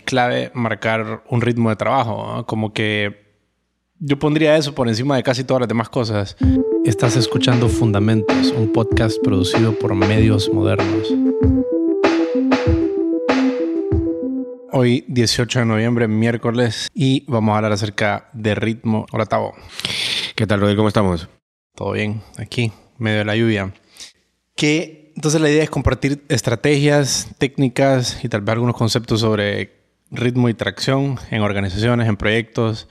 es clave marcar un ritmo de trabajo, como que yo pondría eso por encima de casi todas las demás cosas. Estás escuchando Fundamentos, un podcast producido por Medios Modernos. Hoy, 18 de noviembre, miércoles, y vamos a hablar acerca de ritmo. Hola, Tavo. ¿Qué tal, Rodrigo? ¿Cómo estamos? Todo bien, aquí, medio de la lluvia. Que entonces la idea es compartir estrategias, técnicas y tal vez algunos conceptos sobre ritmo y tracción en organizaciones, en proyectos,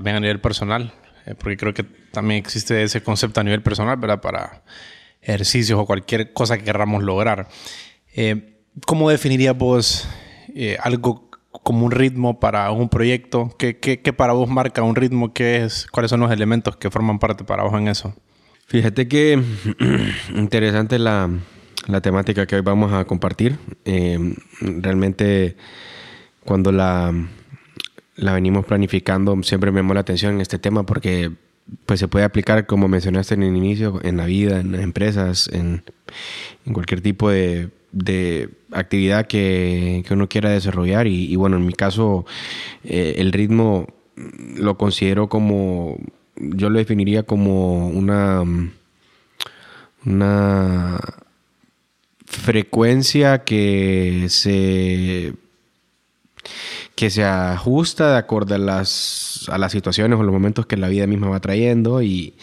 vez a nivel personal, eh, porque creo que también existe ese concepto a nivel personal, ¿verdad? Para ejercicios o cualquier cosa que queramos lograr. Eh, ¿Cómo definirías vos eh, algo como un ritmo para un proyecto? ¿Qué, ¿Qué, qué, para vos marca un ritmo? ¿Qué es? ¿Cuáles son los elementos que forman parte para vos en eso? Fíjate que interesante la, la temática que hoy vamos a compartir. Eh, realmente cuando la, la venimos planificando siempre me llamó la atención en este tema porque pues se puede aplicar, como mencionaste en el inicio, en la vida, en las empresas, en, cualquier tipo de, de actividad que, que, uno quiera desarrollar. Y, y bueno, en mi caso, eh, el ritmo lo considero como, yo lo definiría como una, una frecuencia que se que se ajusta de acuerdo a las, a las situaciones o los momentos que la vida misma va trayendo y,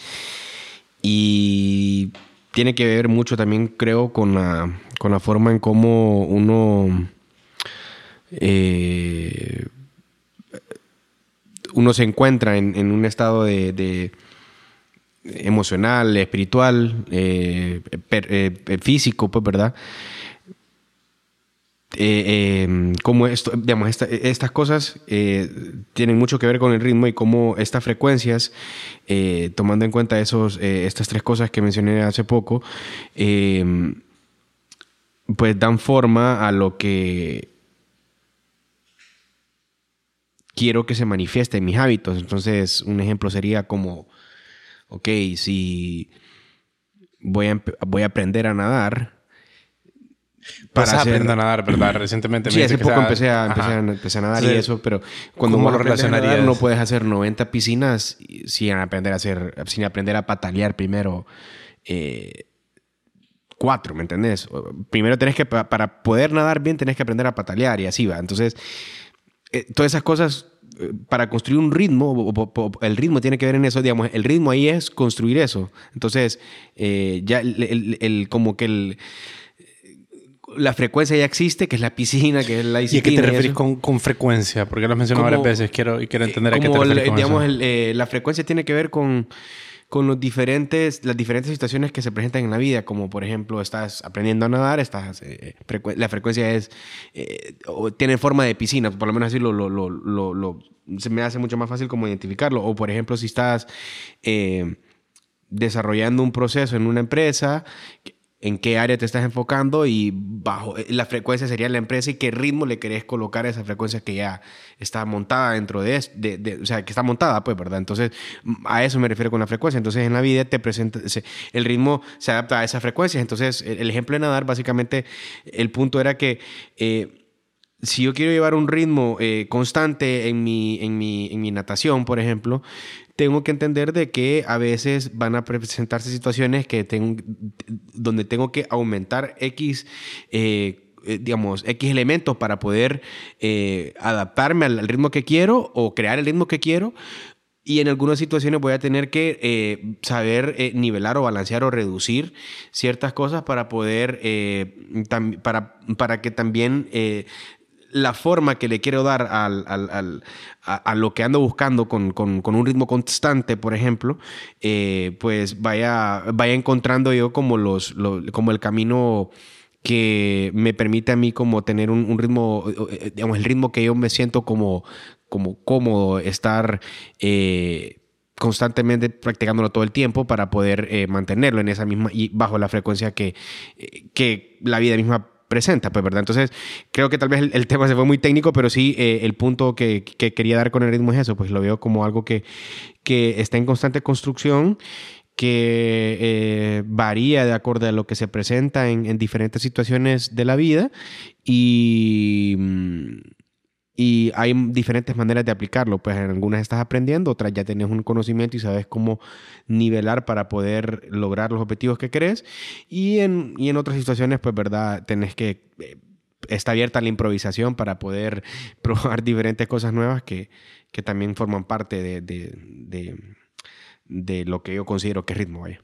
y tiene que ver mucho también creo con la, con la forma en cómo uno eh, uno se encuentra en, un estado de, emocional, espiritual, eh, eh, físico, pues, ¿verdad? Eh, como esto, digamos, esta, estas cosas tienen mucho que ver con el ritmo y cómo estas frecuencias, tomando en cuenta esos, estas tres cosas que mencioné hace poco, pues dan forma a lo que quiero que se manifieste en mis hábitos. Entonces, un ejemplo sería como ok, si voy voy a aprender a nadar. Para hacer... aprender a nadar, ¿verdad? Recientemente Sí, hace poco empecé, a, empecé, a, empecé, a, nadar sí. y eso, pero cuando uno lo relacionaría no puedes hacer 90 piscinas sin aprender a hacer, sin aprender a patalear primero eh, cuatro, ¿me entendés? Primero tenés que, para poder nadar bien, tenés que aprender a patalear y así va. Entonces, eh, todas esas cosas para construir un ritmo, el ritmo tiene que ver en eso, digamos, el ritmo ahí es construir eso. Entonces, eh, ya el, el, como que el, la frecuencia ya existe, que es la piscina, que es la disciplina. ¿Y a qué te referís con, con, frecuencia? Porque lo has mencionado varias veces, quiero, y quiero entender a qué te refieres con digamos, eso. Eh, la frecuencia tiene que ver con con los diferentes, las diferentes situaciones que se presentan en la vida, como por ejemplo estás aprendiendo a nadar, estás, eh, frecu la frecuencia es, eh, o tiene forma de piscina, por lo menos así lo, lo, lo, lo, se me hace mucho más fácil como identificarlo, o por ejemplo si estás eh, desarrollando un proceso en una empresa, en qué área te estás enfocando y bajo eh, la frecuencia sería la empresa y qué ritmo le querés colocar a esa frecuencia que ya está montada dentro de, de, o sea, que está montada, pues, ¿verdad? Entonces, a eso me refiero con la frecuencia. Entonces, en la vida te presenta, el ritmo se adapta a esa frecuencia. Entonces, el ejemplo de nadar, básicamente, el punto era que... Eh, si yo quiero llevar un ritmo eh, constante en mi, en, mi, en mi natación, por ejemplo, tengo que entender de que a veces van a presentarse situaciones que tengo, donde tengo que aumentar X, eh, eh, digamos, X elementos para poder eh, adaptarme al, ritmo que quiero o crear el ritmo que quiero. Y en algunas situaciones voy a tener que saber nivelar o balancear o reducir ciertas cosas para poder, para, para que también la forma que le quiero dar al, al, a, lo que ando buscando con, con, con un ritmo constante, por ejemplo, eh, pues vaya, vaya encontrando yo como, los, lo, como el camino que me permite a mí como tener un, ritmo, digamos, el ritmo que yo me siento como, como cómodo estar... Eh, constantemente practicándolo todo el tiempo para poder eh, mantenerlo en esa misma y bajo la frecuencia que, que la vida misma presenta, pues, ¿verdad? Entonces, creo que tal vez el, tema se fue muy técnico, pero sí eh, el punto que, que, quería dar con el ritmo es eso, pues lo veo como algo que, que está en constante construcción, que eh, varía de acuerdo a lo que se presenta en, en diferentes situaciones de la vida y, Y hay diferentes maneras de aplicarlo. Pues en algunas estás aprendiendo, otras ya tienes un conocimiento y sabes cómo nivelar para poder lograr los objetivos que querés. Y en, y en otras situaciones, pues, ¿verdad? Tenés que... Eh, está abierta la improvisación para poder probar diferentes cosas nuevas que, que también forman parte de, de, de, de, lo que yo considero que es ritmo, vaya.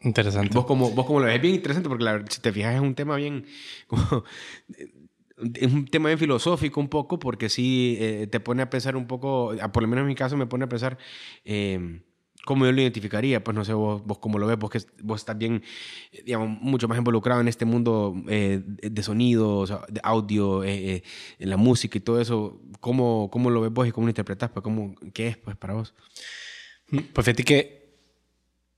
Interesante. Vos como, vos como lo ves, es bien interesante porque la, si te fijas es un tema bien... Como, es un tema bien filosófico un poco porque sí eh, te pone a pensar un poco, por lo menos en mi caso me pone a pensar eh, cómo yo lo identificaría, pues no sé vos, vos cómo lo ves, vos que vos estás bien, digamos, mucho más involucrado en este mundo eh, de sonidos, de audio, en la música y todo eso, ¿cómo, cómo lo ves vos y cómo lo interpretas? Pues, ¿cómo, ¿Qué es pues para vos? Pues fíjate que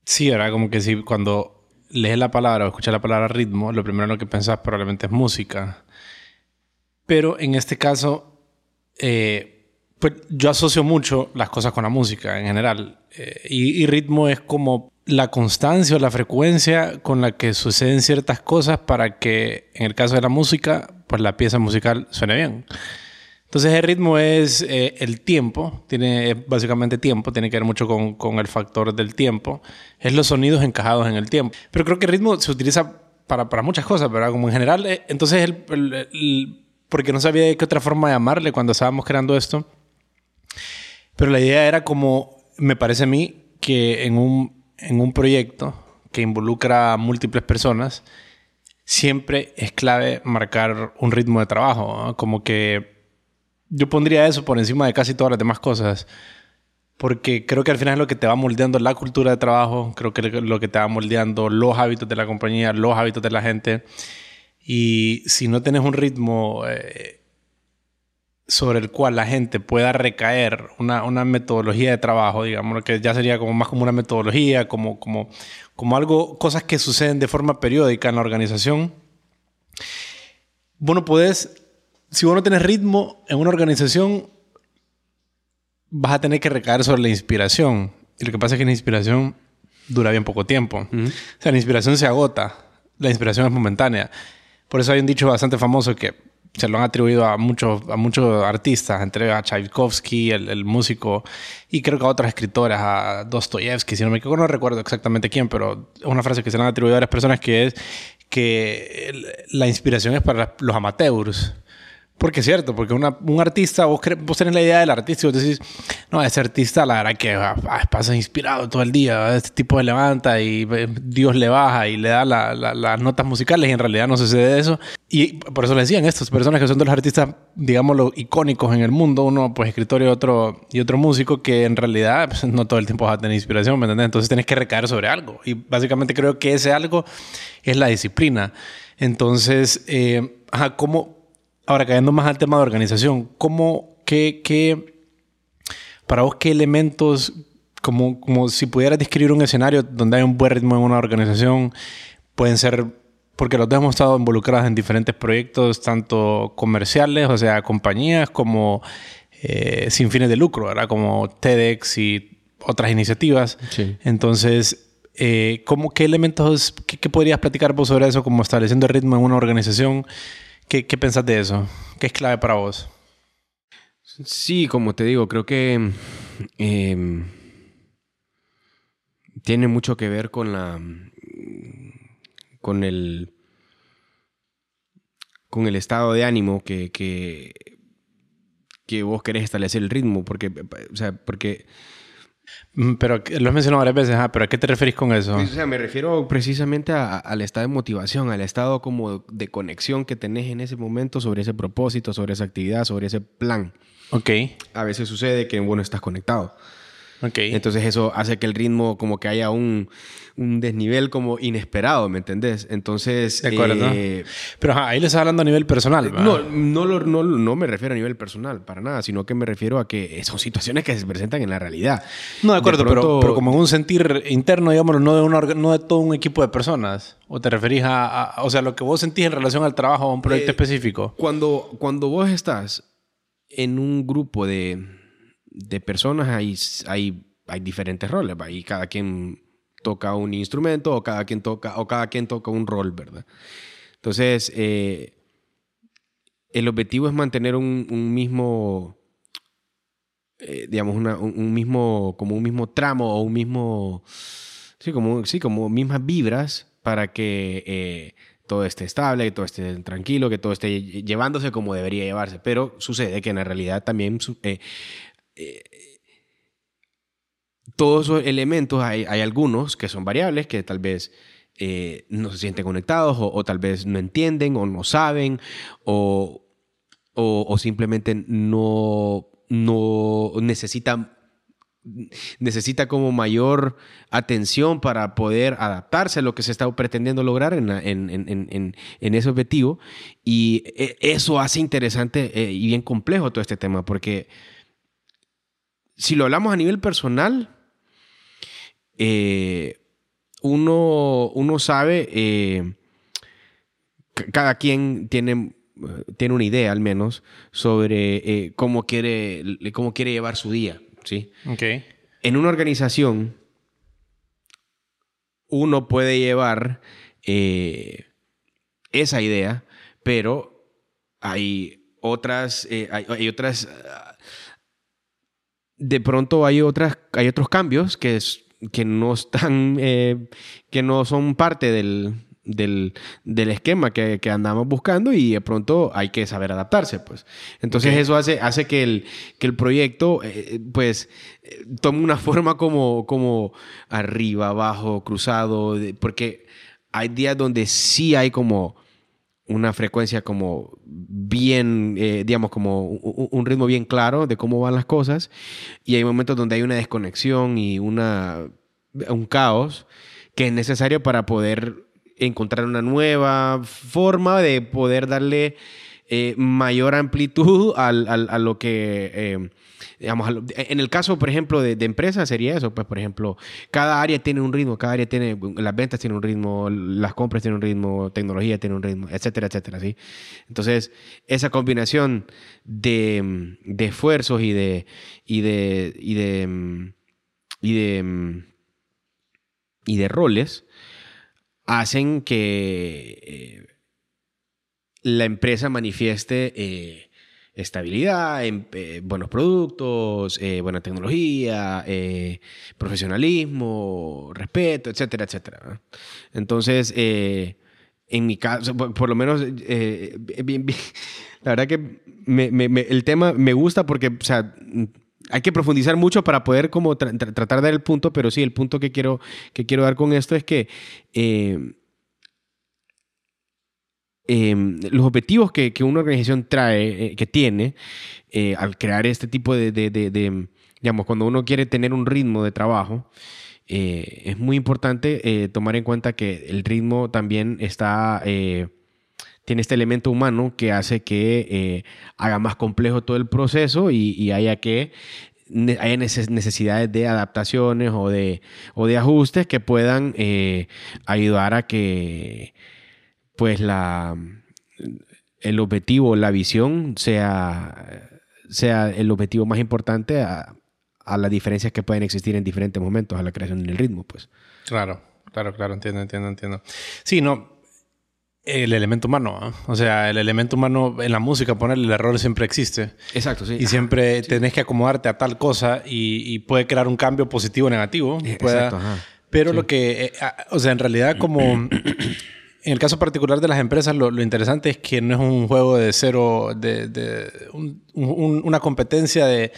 sí, ¿verdad? Como que sí, cuando lees la palabra o escuchas la palabra ritmo, lo primero en lo que pensás probablemente es música. Pero en este caso, eh, pues yo asocio mucho las cosas con la música en general. Eh, y, ritmo es como la constancia o la frecuencia con la que suceden ciertas cosas para que, en el caso de la música, pues la pieza musical suene bien. Entonces el ritmo es eh, el tiempo, tiene básicamente tiempo, tiene que ver mucho con, con, el factor del tiempo, es los sonidos encajados en el tiempo. Pero creo que el ritmo se utiliza para, para muchas cosas, ¿verdad? Como en general, entonces el, el porque no sabía de qué otra forma llamarle cuando estábamos creando esto. Pero la idea era como, me parece a mí, que en un, en un proyecto que involucra a múltiples personas, siempre es clave marcar un ritmo de trabajo. Como que yo pondría eso por encima de casi todas las demás cosas. Porque creo que al final es lo que te va moldeando la cultura de trabajo, creo que es lo que te va moldeando los hábitos de la compañía, los hábitos de la gente. Y si no tienes un ritmo eh, sobre el cual la gente pueda recaer, una, una, metodología de trabajo, digamos, que ya sería como más como una metodología, como, como, como algo, cosas que suceden de forma periódica en la organización. Bueno, puedes, si vos no tenés ritmo en una organización, vas a tener que recaer sobre la inspiración. Y lo que pasa es que la inspiración dura bien poco tiempo. O sea, la inspiración se agota, la inspiración es momentánea. Por eso hay un dicho bastante famoso que se lo han atribuido a muchos, a muchos artistas, entre a Tchaikovsky, el, músico, y creo que a otras escritoras, a Dostoyevsky, si no me equivoco, no recuerdo exactamente quién, pero una frase que se le han atribuido a varias personas que es que la inspiración es para los amateurs. Porque es cierto, porque un artista, vos, vos, tenés la idea del artista y vos decís, no, ese artista la verdad que ah, ah, pasa inspirado todo el día, este tipo se levanta y eh, Dios le baja y le da las notas musicales y en realidad no sucede eso. Y por eso le decían estas personas que son de los artistas, digámoslo, icónicos en el mundo, uno pues escritor y otro, y otro músico, que en realidad pues, no todo el tiempo vas a tener inspiración, ¿me entiendes? Entonces tienes que recaer sobre algo. Y básicamente creo que ese algo es la disciplina. Entonces, eh, ajá, ¿cómo Ahora, cayendo más al tema de organización, ¿cómo, qué, qué, para vos, qué elementos, como, como si pudieras describir un escenario donde hay un buen ritmo en una organización, pueden ser, porque los dos hemos estado involucrados en diferentes proyectos, tanto comerciales, o sea, compañías, como eh, sin fines de lucro, ¿verdad? Como TEDx y otras iniciativas. Sí. Entonces, eh, ¿cómo, ¿qué elementos, qué, qué, podrías platicar vos sobre eso, como estableciendo el ritmo en una organización? ¿Qué, qué pensás de eso? ¿Qué es clave para vos? Sí, como te digo, creo que em, tiene mucho que ver con la. con el. con el estado de ánimo que, que, que vos querés establecer el ritmo. Porque. O sea, porque pero lo has mencionado varias veces, ¿ah? ¿pero a qué te referís con eso? O sea, me refiero precisamente al estado de motivación, al estado como de conexión que tenés en ese momento sobre ese propósito, sobre esa actividad, sobre ese plan. Ok. A veces sucede que, bueno, estás conectado. Okay. Entonces eso hace que el ritmo como que haya un, un desnivel como inesperado, ¿me entendés? Entonces... De acuerdo. Eh, Pero ahí le estás hablando a nivel personal. No, no, no, no, me refiero a nivel personal, para nada, sino que me refiero a que son situaciones que se presentan en la realidad. No, de acuerdo, pero, pero, como en un sentir interno, digamos, no de, una, no de todo un equipo de personas. ¿O te referís a, o sea, lo que vos sentís en relación al trabajo o a un proyecto eh, específico? Cuando, cuando vos estás en un grupo de de personas hay, hay, hay diferentes roles, y cada quien toca un instrumento o cada quien toca, o cada quien toca un rol, ¿verdad? Entonces, eh, el objetivo es mantener un, mismo, eh, digamos, una, un, mismo, como un mismo tramo o un mismo, sí, como, sí, como mismas vibras para que eh, todo esté estable, que todo esté tranquilo, que todo esté lle- llevándose como debería llevarse. Pero sucede que en la realidad también eh, todos esos elementos, hay, hay algunos que son variables, que tal vez eh, no se sienten conectados o, o tal vez no entienden o no saben o, o- o simplemente no, no necesitan necesita como mayor atención para poder adaptarse a lo que se está pretendiendo lograr en, la- en- en- en- ese objetivo. Y eh, eso hace interesante eh, y bien complejo todo este tema, porque si lo hablamos a nivel personal, eh, uno, uno sabe, eh, cada quien tiene, tiene una idea al menos sobre eh, cómo, quiere, cómo quiere llevar su día, ¿sí? Ok. En una organización, uno puede llevar esa idea, pero hay otras, hay, hay otras, de pronto hay otras, hay otros cambios que, es- que no están, eh, que no son parte del, del, del esquema que, que andamos buscando y de pronto hay que saber adaptarse, pues. Entonces eso hace, hace que, el, que el proyecto, eh, pues, eh, tome una forma como, como arriba, abajo, cruzado, de- porque hay días donde sí hay como una frecuencia como bien, eh, digamos, como un, ritmo bien claro de cómo van las cosas. Y hay momentos donde hay una desconexión y una, un caos que es necesario para poder encontrar una nueva forma de poder darle eh, mayor amplitud al- al- a lo que... eh, digamos, en el caso, por ejemplo, de, de empresas sería eso, pues, por ejemplo, cada área tiene un ritmo, cada área tiene, las ventas tienen un ritmo, las compras tienen un ritmo, tecnología tiene un ritmo, etcétera, etcétera, ¿sí? Entonces, esa combinación de, de esfuerzos y de, y de, y de, y de, y de roles hacen que eh, la empresa manifieste eh, estabilidad, em- eh, buenos productos, eh, buena tecnología, eh, profesionalismo, respeto, etcétera, etcétera. Entonces, en mi caso, por, lo menos, la verdad que me- el tema me gusta porque, o sea, hay que profundizar mucho para poder como tra- tra- tratar de dar el punto, pero sí, el punto que quiero, que quiero dar con esto es que eh, los objetivos que, una organización trae, eh, que tiene, eh, al crear este tipo de, digamos, cuando uno quiere tener un ritmo de trabajo, eh, es muy importante tomar en cuenta que el ritmo también está, tiene este elemento humano que hace que haga más complejo todo el proceso y, haya que neces- necesidades de adaptaciones o de, o de ajustes que puedan ayudar a que pues la el objetivo, la visión sea, sea el objetivo más importante a, a las diferencias que pueden existir en diferentes momentos a la creación del ritmo, pues. Claro, claro, claro, entiendo, entiendo, entiendo. Sí, no. El elemento humano, ¿ah? o sea, el elemento humano en la música, ponerle el error siempre existe. Exacto, sí. Y siempre tenés que acomodarte a tal cosa y, y puede crear un cambio positivo o negativo. Eh, Pueda- exacto, ajá. Pero Sí. lo que, eh, o sea, en realidad como en el caso particular de las empresas, lo, lo interesante es que no es un juego de cero, de, de un- un- una competencia de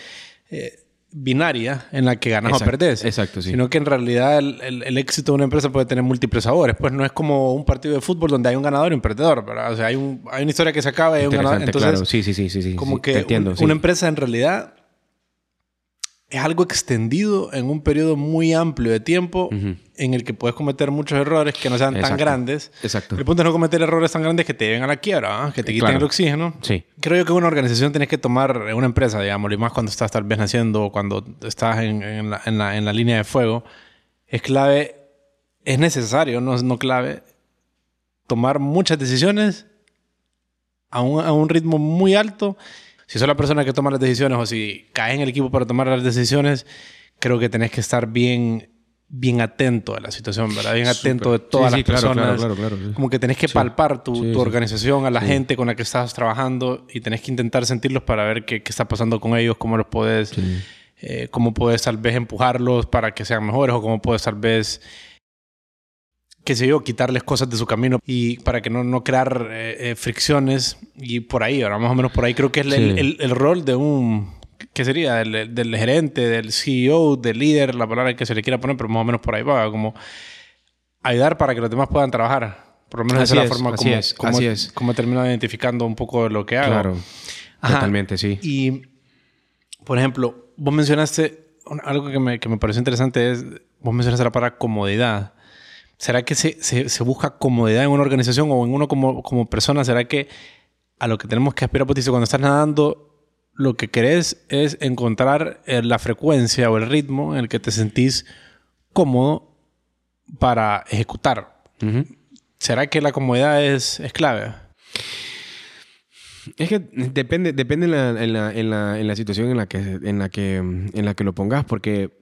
eh, binaria en la que ganas o perdés. exacto, sí. Sino que en realidad el, el- el éxito de una empresa puede tener múltiples sabores. Pues no es como un partido de fútbol donde hay un ganador y un perdedor, ¿verdad? O sea, hay, un- hay una historia que se acaba y hay un ganador. Entonces, claro. Sí, sí, sí, sí, como sí, que te entiendo, un- sí. una empresa en realidad es algo extendido en un periodo muy amplio de tiempo Ujú. En el que puedes cometer muchos errores que no sean tan grandes. Exacto. El punto es no cometer errores tan grandes que te lleven a la quiebra, ¿ah? que te quiten Claro. el oxígeno. Sí. Creo yo que una organización tienes que tomar, una empresa, digamos, y más cuando estás tal vez naciendo o cuando estás en, en la, en la- en la línea de fuego, es clave, es necesario, no, no clave, tomar muchas decisiones a un, a un ritmo muy alto. Si sos la persona que toma las decisiones o si caes en el equipo para tomar las decisiones, creo que tenés que estar bien, bien atento a la situación, ¿verdad? Bien atento de todas las personas. Como que tenés que palpar tu, organización, a la gente con la que estás trabajando y tenés que intentar sentirlos para ver qué, está pasando con ellos, cómo los puedes, eh, cómo puedes tal vez empujarlos para que sean mejores o cómo puedes tal vez qué sé yo, quitarles cosas de su camino y para que no, no crear eh, eh, fricciones y por ahí, ahora más o menos por ahí. Creo que es el, el, rol de un, ¿qué sería? Del, del, gerente, del CEO, del líder, la palabra que se le quiera poner, pero más o menos por ahí va, como ayudar para que los demás puedan trabajar. Por lo menos esa es la forma como, es, como, es. como he terminado identificando un poco lo que hago. Claro, totalmente, sí. Y, por ejemplo, vos mencionaste algo que me, que me pareció interesante es, vos mencionaste la palabra comodidad. ¿Será que se, se, busca comodidad en una organización o en uno como, como persona? ¿Será que a lo que tenemos que aspirar, pues, cuando estás nadando, lo que querés es encontrar eh, la frecuencia o el ritmo en el que te sentís cómodo para ejecutar? ¿Será que la comodidad es, es clave? Es que depende, depende en la, en la, en la, en la situación en la, que, en, la que, en la que lo pongas, porque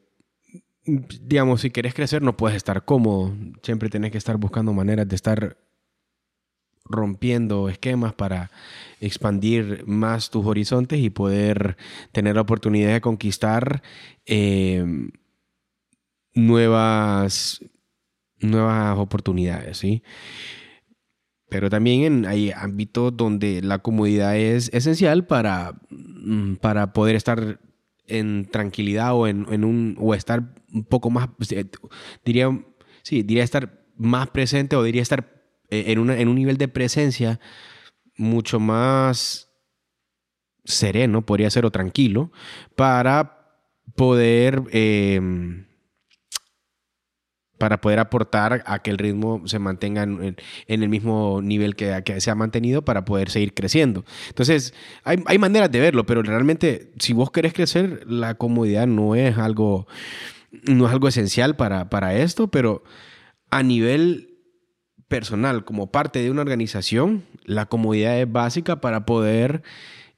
digamos, si querés crecer no puedes estar cómodo. Siempre tenés que estar buscando maneras de estar rompiendo esquemas para expandir más tus horizontes y poder tener la oportunidad de conquistar eh, nuevas, nuevas oportunidades, ¿sí? Pero también hay ámbitos donde la comodidad es esencial para, mm, para poder estar en tranquilidad o en, en, un o estar un poco más diría sí diría estar más presente o diría estar eh, en, una, en un nivel de presencia mucho más sereno podría ser o tranquilo para poder eh, para poder aportar a que el ritmo se mantenga en, el mismo nivel que, que, se ha mantenido para poder seguir creciendo. Entonces, hay, hay, maneras de verlo, pero realmente si vos querés crecer, la comodidad no es algo, no es algo esencial para, para esto, pero a nivel personal, como parte de una organización, la comodidad es básica para poder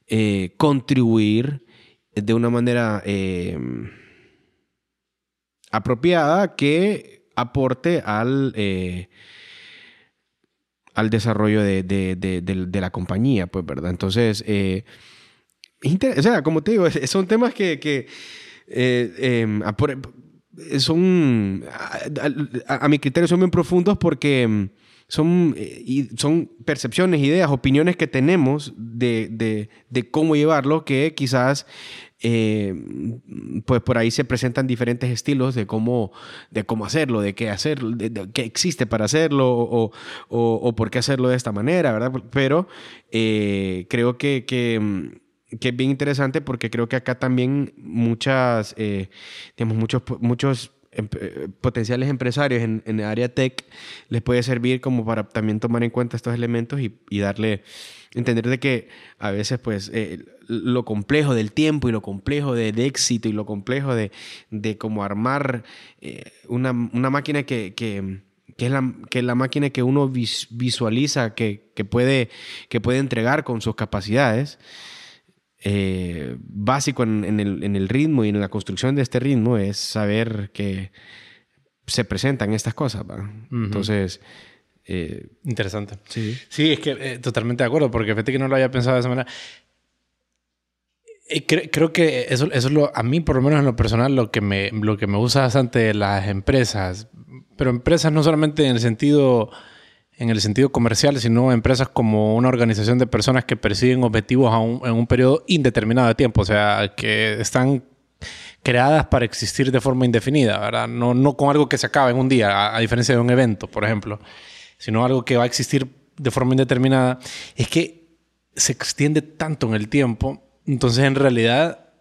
eh, contribuir de una manera eh, apropiada que aporte al, eh, al desarrollo de, la compañía, pues, ¿verdad? Entonces, eh, o sea, como te digo, son temas que, em, son, a, mi criterio, son bien profundos porque son, son percepciones, ideas, opiniones que tenemos de, de, cómo llevarlo que quizás eh, pues por ahí se presentan diferentes estilos de cómo, de cómo hacerlo, de qué hacerlo, de, qué existe para hacerlo o, o, por qué hacerlo de esta manera, ¿verdad? Pero eh, creo que, que, es bien interesante porque creo que acá también muchas, eh, digamos, muchos, muchos em, potenciales empresarios en, en, área tech les puede servir como para también tomar en cuenta estos elementos y, y darle entender de que a veces pues eh, lo complejo del tiempo y lo complejo de, éxito y lo complejo de, de cómo armar eh, una, máquina que, que, es la, que la máquina que uno visualiza que, puede, que puede entregar con sus capacidades. Eh, básico en, el, ritmo y en la construcción de este ritmo es saber que se presentan estas cosas. Entonces, eh, Interesante. Sí. Sí, es que eh, totalmente de acuerdo, porque fíjate que no lo había pensado de esa manera. Eh, creo que eso, eso es lo, a mí, por lo menos en lo personal, lo que me, lo que me gusta bastante las empresas. Pero empresas no solamente en el sentido en el sentido comercial, sino empresas como una organización de personas que persiguen objetivos en un periodo indeterminado de tiempo, o sea, que están creadas para existir de forma indefinida, ¿verdad? No, no con algo que se acaba en un día, a diferencia de un evento, por ejemplo sino algo que va a existir de forma indeterminada, es que se extiende tanto en el tiempo. Entonces, en realidad,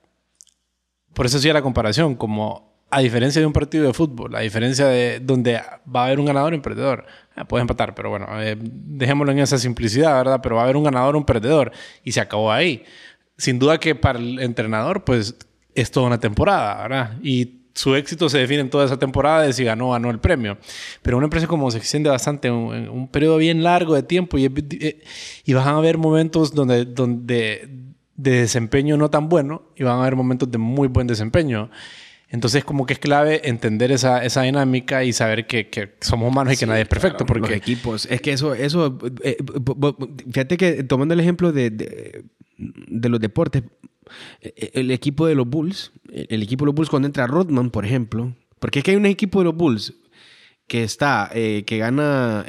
por eso hacía la comparación, como a diferencia de un partido de fútbol, a diferencia de donde va a haber un ganador y un perdedor, eh, puedes empatar, pero bueno, eh, dejémoslo en esa simplicidad, ¿verdad? Pero va a haber un ganador un perdedor, y se acabó ahí. Sin duda que para el entrenador, pues es toda una temporada, ¿verdad? Y su éxito se define en toda esa temporada de si ganó o ganó el premio. Pero una empresa como se extiende bastante en un, periodo bien largo de tiempo y, eh, y van a haber momentos donde, donde de desempeño no tan bueno y van a haber momentos de muy buen desempeño. Entonces, como que es clave entender esa, esa dinámica y saber que, que somos humanos y que nadie es perfecto. porque los equipos, es que eso, eso, eh, fíjate que tomando el ejemplo de, de, de, los deportes, eh, el equipo de los Bulls, el equipo de los Bulls cuando entra Rodman, por ejemplo, porque es que hay un equipo de los Bulls que está, eh, que gana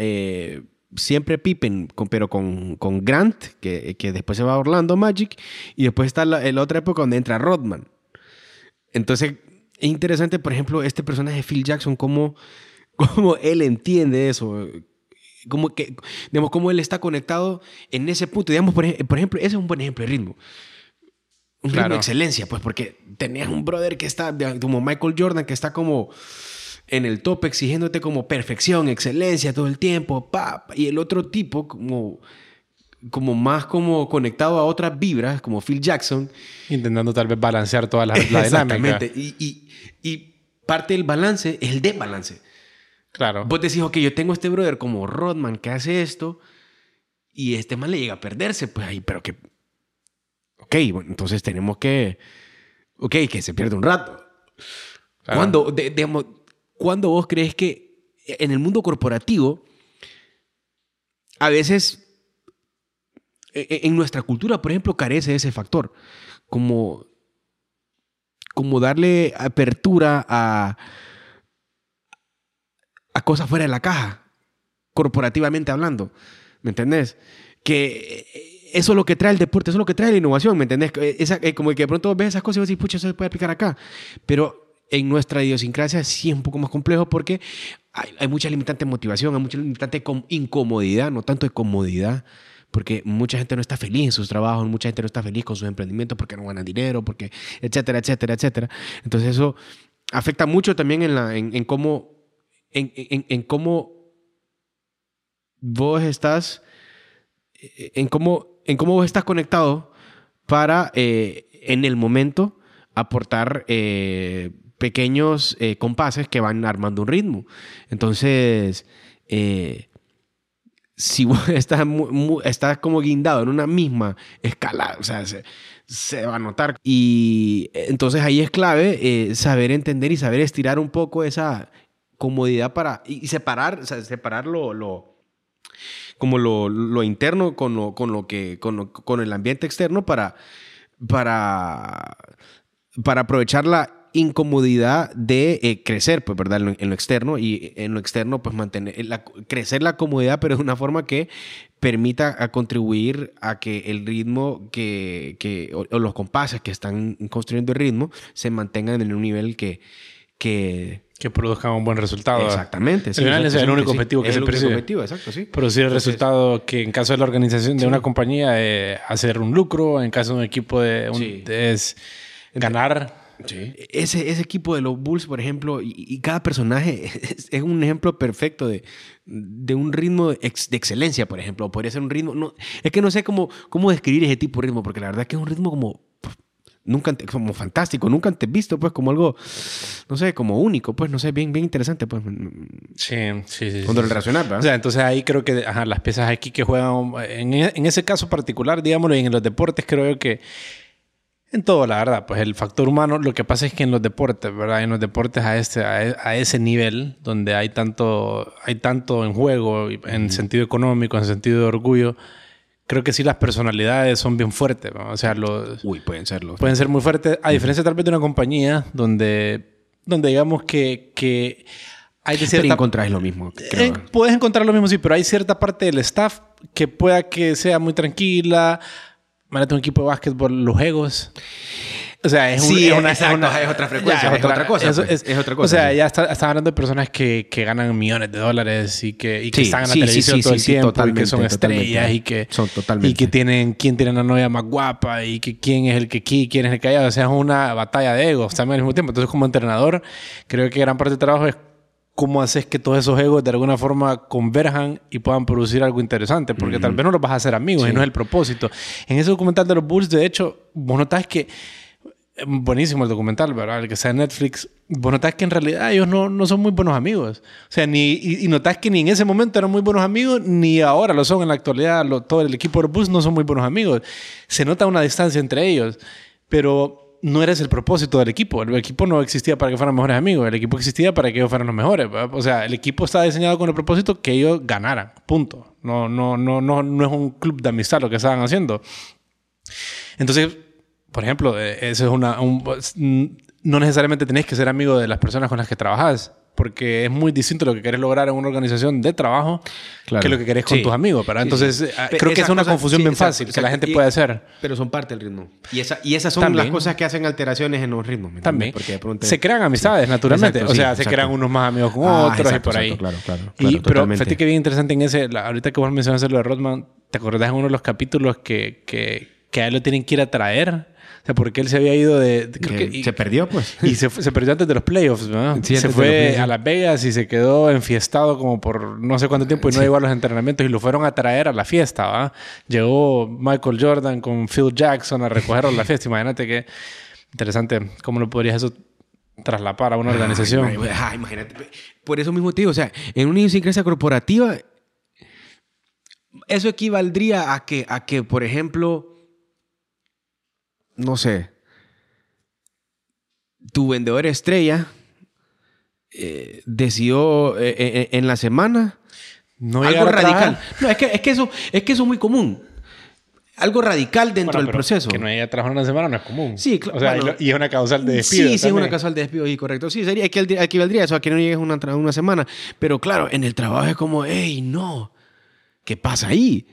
siempre Pippen, pero con, con Grant, que, que, después se va a Orlando Magic, y después está la, la otra época donde entra Rodman. Entonces, es interesante, por ejemplo, este personaje Phil Jackson, cómo, cómo él entiende eso. Como que, digamos, cómo él está conectado en ese punto. Digamos, por, ejemplo, ese es un buen ejemplo de ritmo. Un ritmo de excelencia, pues, porque tenías un brother que está, como Michael Jordan, que está como en el top exigiéndote como perfección, excelencia todo el tiempo, pa, y el otro tipo como como más como conectado a otras vibras, como Phil Jackson. Intentando tal vez balancear toda la, la Exactamente. Y, y, y, parte del balance es el desbalance. Claro. Vos decís, ok, yo tengo este brother como Rodman que hace esto y este man le llega a perderse, pues ahí, pero que... Ok, bueno, entonces tenemos que... Ok, que se pierde un rato. Cuando, ¿Cuándo vos crees que en el mundo corporativo a veces en nuestra cultura, por ejemplo, carece de ese factor. Como, como darle apertura a, a cosas fuera de la caja, corporativamente hablando. ¿Me entendés? Que eso es lo que trae el deporte, eso es lo que trae la innovación, ¿me entendés? Esa, eh, como que de pronto ves esas cosas y decís, pucha, eso se puede aplicar acá. Pero en nuestra idiosincrasia sí es un poco más complejo porque hay, hay mucha limitante motivación, hay mucha limitante incomodidad, no tanto de comodidad porque mucha gente no está feliz en sus trabajos, mucha gente no está feliz con sus emprendimientos porque no ganan dinero, porque etcétera, etcétera, etcétera. Entonces eso afecta mucho también en, la, en, cómo, en, en, cómo vos estás, en cómo, en cómo vos estás conectado para eh, en el momento aportar eh, pequeños eh, compases que van armando un ritmo. Entonces, si estás, estás como guindado en una misma escala, o sea, se, va a notar. Y entonces ahí es clave eh, saber entender y saber estirar un poco esa comodidad para y separar, lo, como lo, lo, interno con lo, con lo que con, con el ambiente externo para para para aprovechar la incomodidad de eh, crecer, pues, ¿verdad? En lo, externo y en lo externo, pues, mantener, la, crecer la comodidad, pero de una forma que permita a contribuir a que el ritmo que, que o, los compases que están construyendo el ritmo se mantengan en un nivel que, que que produzcan un buen resultado. Exactamente. Sí, es el único objetivo que se persigue. objetivo, exacto, sí. Producir el resultado que en caso de la organización de una compañía es hacer un lucro, en caso de un equipo de un, es ganar ese, ese equipo de los Bulls, por ejemplo, y, cada personaje es, un ejemplo perfecto de, de un ritmo de, excelencia, por ejemplo. Podría ser un ritmo. No, es que no sé cómo, cómo describir ese tipo de ritmo, porque la verdad es que es un ritmo como. Nunca como fantástico, nunca antes visto, pues, como algo, no sé, como único, pues, no sé, bien, bien interesante, pues. Sí, sí, sí. Cuando lo relacionas, O sea, entonces ahí creo que ajá, las piezas aquí que juegan, en, en ese caso particular, digámoslo, y en los deportes, creo que en todo, la verdad, pues el factor humano, lo que pasa es que en los deportes, ¿verdad? En los deportes a, este, a, ese nivel, donde hay tanto, hay tanto en juego, en sentido económico, en sentido de orgullo, creo que sí las personalidades son bien fuertes, O sea, los... Uy, pueden serlo. Pueden ser muy fuertes, a diferencia tal vez de una compañía donde, donde digamos que, que hay de cierta... Pero lo mismo. Eh, puedes encontrar lo mismo, sí, pero hay cierta parte del staff que pueda que sea muy tranquila, Mándate un equipo de básquetbol, los egos. O sea, es, sí, una, es, otra frecuencia, es, otra cosa. Pues. Es, otra cosa. O sea, ya está, hablando de personas que, que, ganan millones de dólares y que, y que están en la televisión todo el tiempo y que son estrellas y que, son totalmente. y que tienen quién tiene la novia más guapa y que quién es el que aquí, quién es el que allá. O sea, es una batalla de egos también al mismo tiempo. Entonces, como entrenador, creo que gran parte del trabajo es cómo haces que todos esos egos de alguna forma converjan y puedan producir algo interesante, porque tal vez no los vas a hacer amigos y no es el propósito. En ese documental de los Bulls, de hecho, vos notás que, eh, buenísimo el documental, ¿verdad? El que sea en Netflix, vos notás que en realidad ellos no, no son muy buenos amigos. O sea, ni, y, notás que ni en ese momento eran muy buenos amigos, ni ahora lo son en la actualidad. todo el equipo de los Bulls no son muy buenos amigos. Se nota una distancia entre ellos, pero no eres el propósito del equipo. El equipo no existía para que fueran mejores amigos. El equipo existía para que ellos fueran los mejores. O sea, el equipo está diseñado con el propósito que ellos ganaran. Punto. No, no, no, no, no es un club de amistad lo que estaban haciendo. Entonces, por ejemplo, eh, eso es una... no necesariamente tenés que ser amigo de las personas con las que trabajas porque es muy distinto lo que querés lograr en una organización de trabajo que lo que querés con tus amigos. ¿verdad? Entonces, eh, creo que es una confusión bien fácil que la gente puede hacer. Pero son parte del ritmo. Y, esa, y esas son las cosas que hacen alteraciones en los ritmos. También. Porque se crean amistades, naturalmente. o sea, se crean unos más amigos con ah, otros y por ahí. claro, claro, y, pero fíjate que bien interesante en ese, ahorita que vos mencionaste lo de Rodman, ¿te acordás en uno de los capítulos que, que, que a él lo tienen que ir a traer? O sea, porque él se había ido de... se perdió, pues. Y se, se, perdió antes de los playoffs, ¿no? se fue a Las Vegas y se quedó enfiestado como por no sé cuánto tiempo y no llegó a los entrenamientos y lo fueron a traer a la fiesta, ¿va? Llegó Michael Jordan con Phil Jackson a recogerlo a la fiesta. Imagínate que... Interesante. ¿Cómo lo podrías eso traslapar a una organización? imagínate. Por eso mismo digo, o sea, en una idiosincrasia corporativa, eso equivaldría a que, a que por ejemplo no sé, tu vendedor estrella eh, decidió eh, eh, en la semana no algo radical. No, es que, es que, eso, es que eso es muy común. Algo radical dentro del proceso. Que no haya trabajado una semana no es común. Sí, claro. O sea, y es una causal de despido. Sí, sí, es una causal de despido, y correcto. Sí, sería, que equivaldría eso a que no llegues una, una semana. Pero claro, en el trabajo es como, hey, no, ¿qué pasa ahí?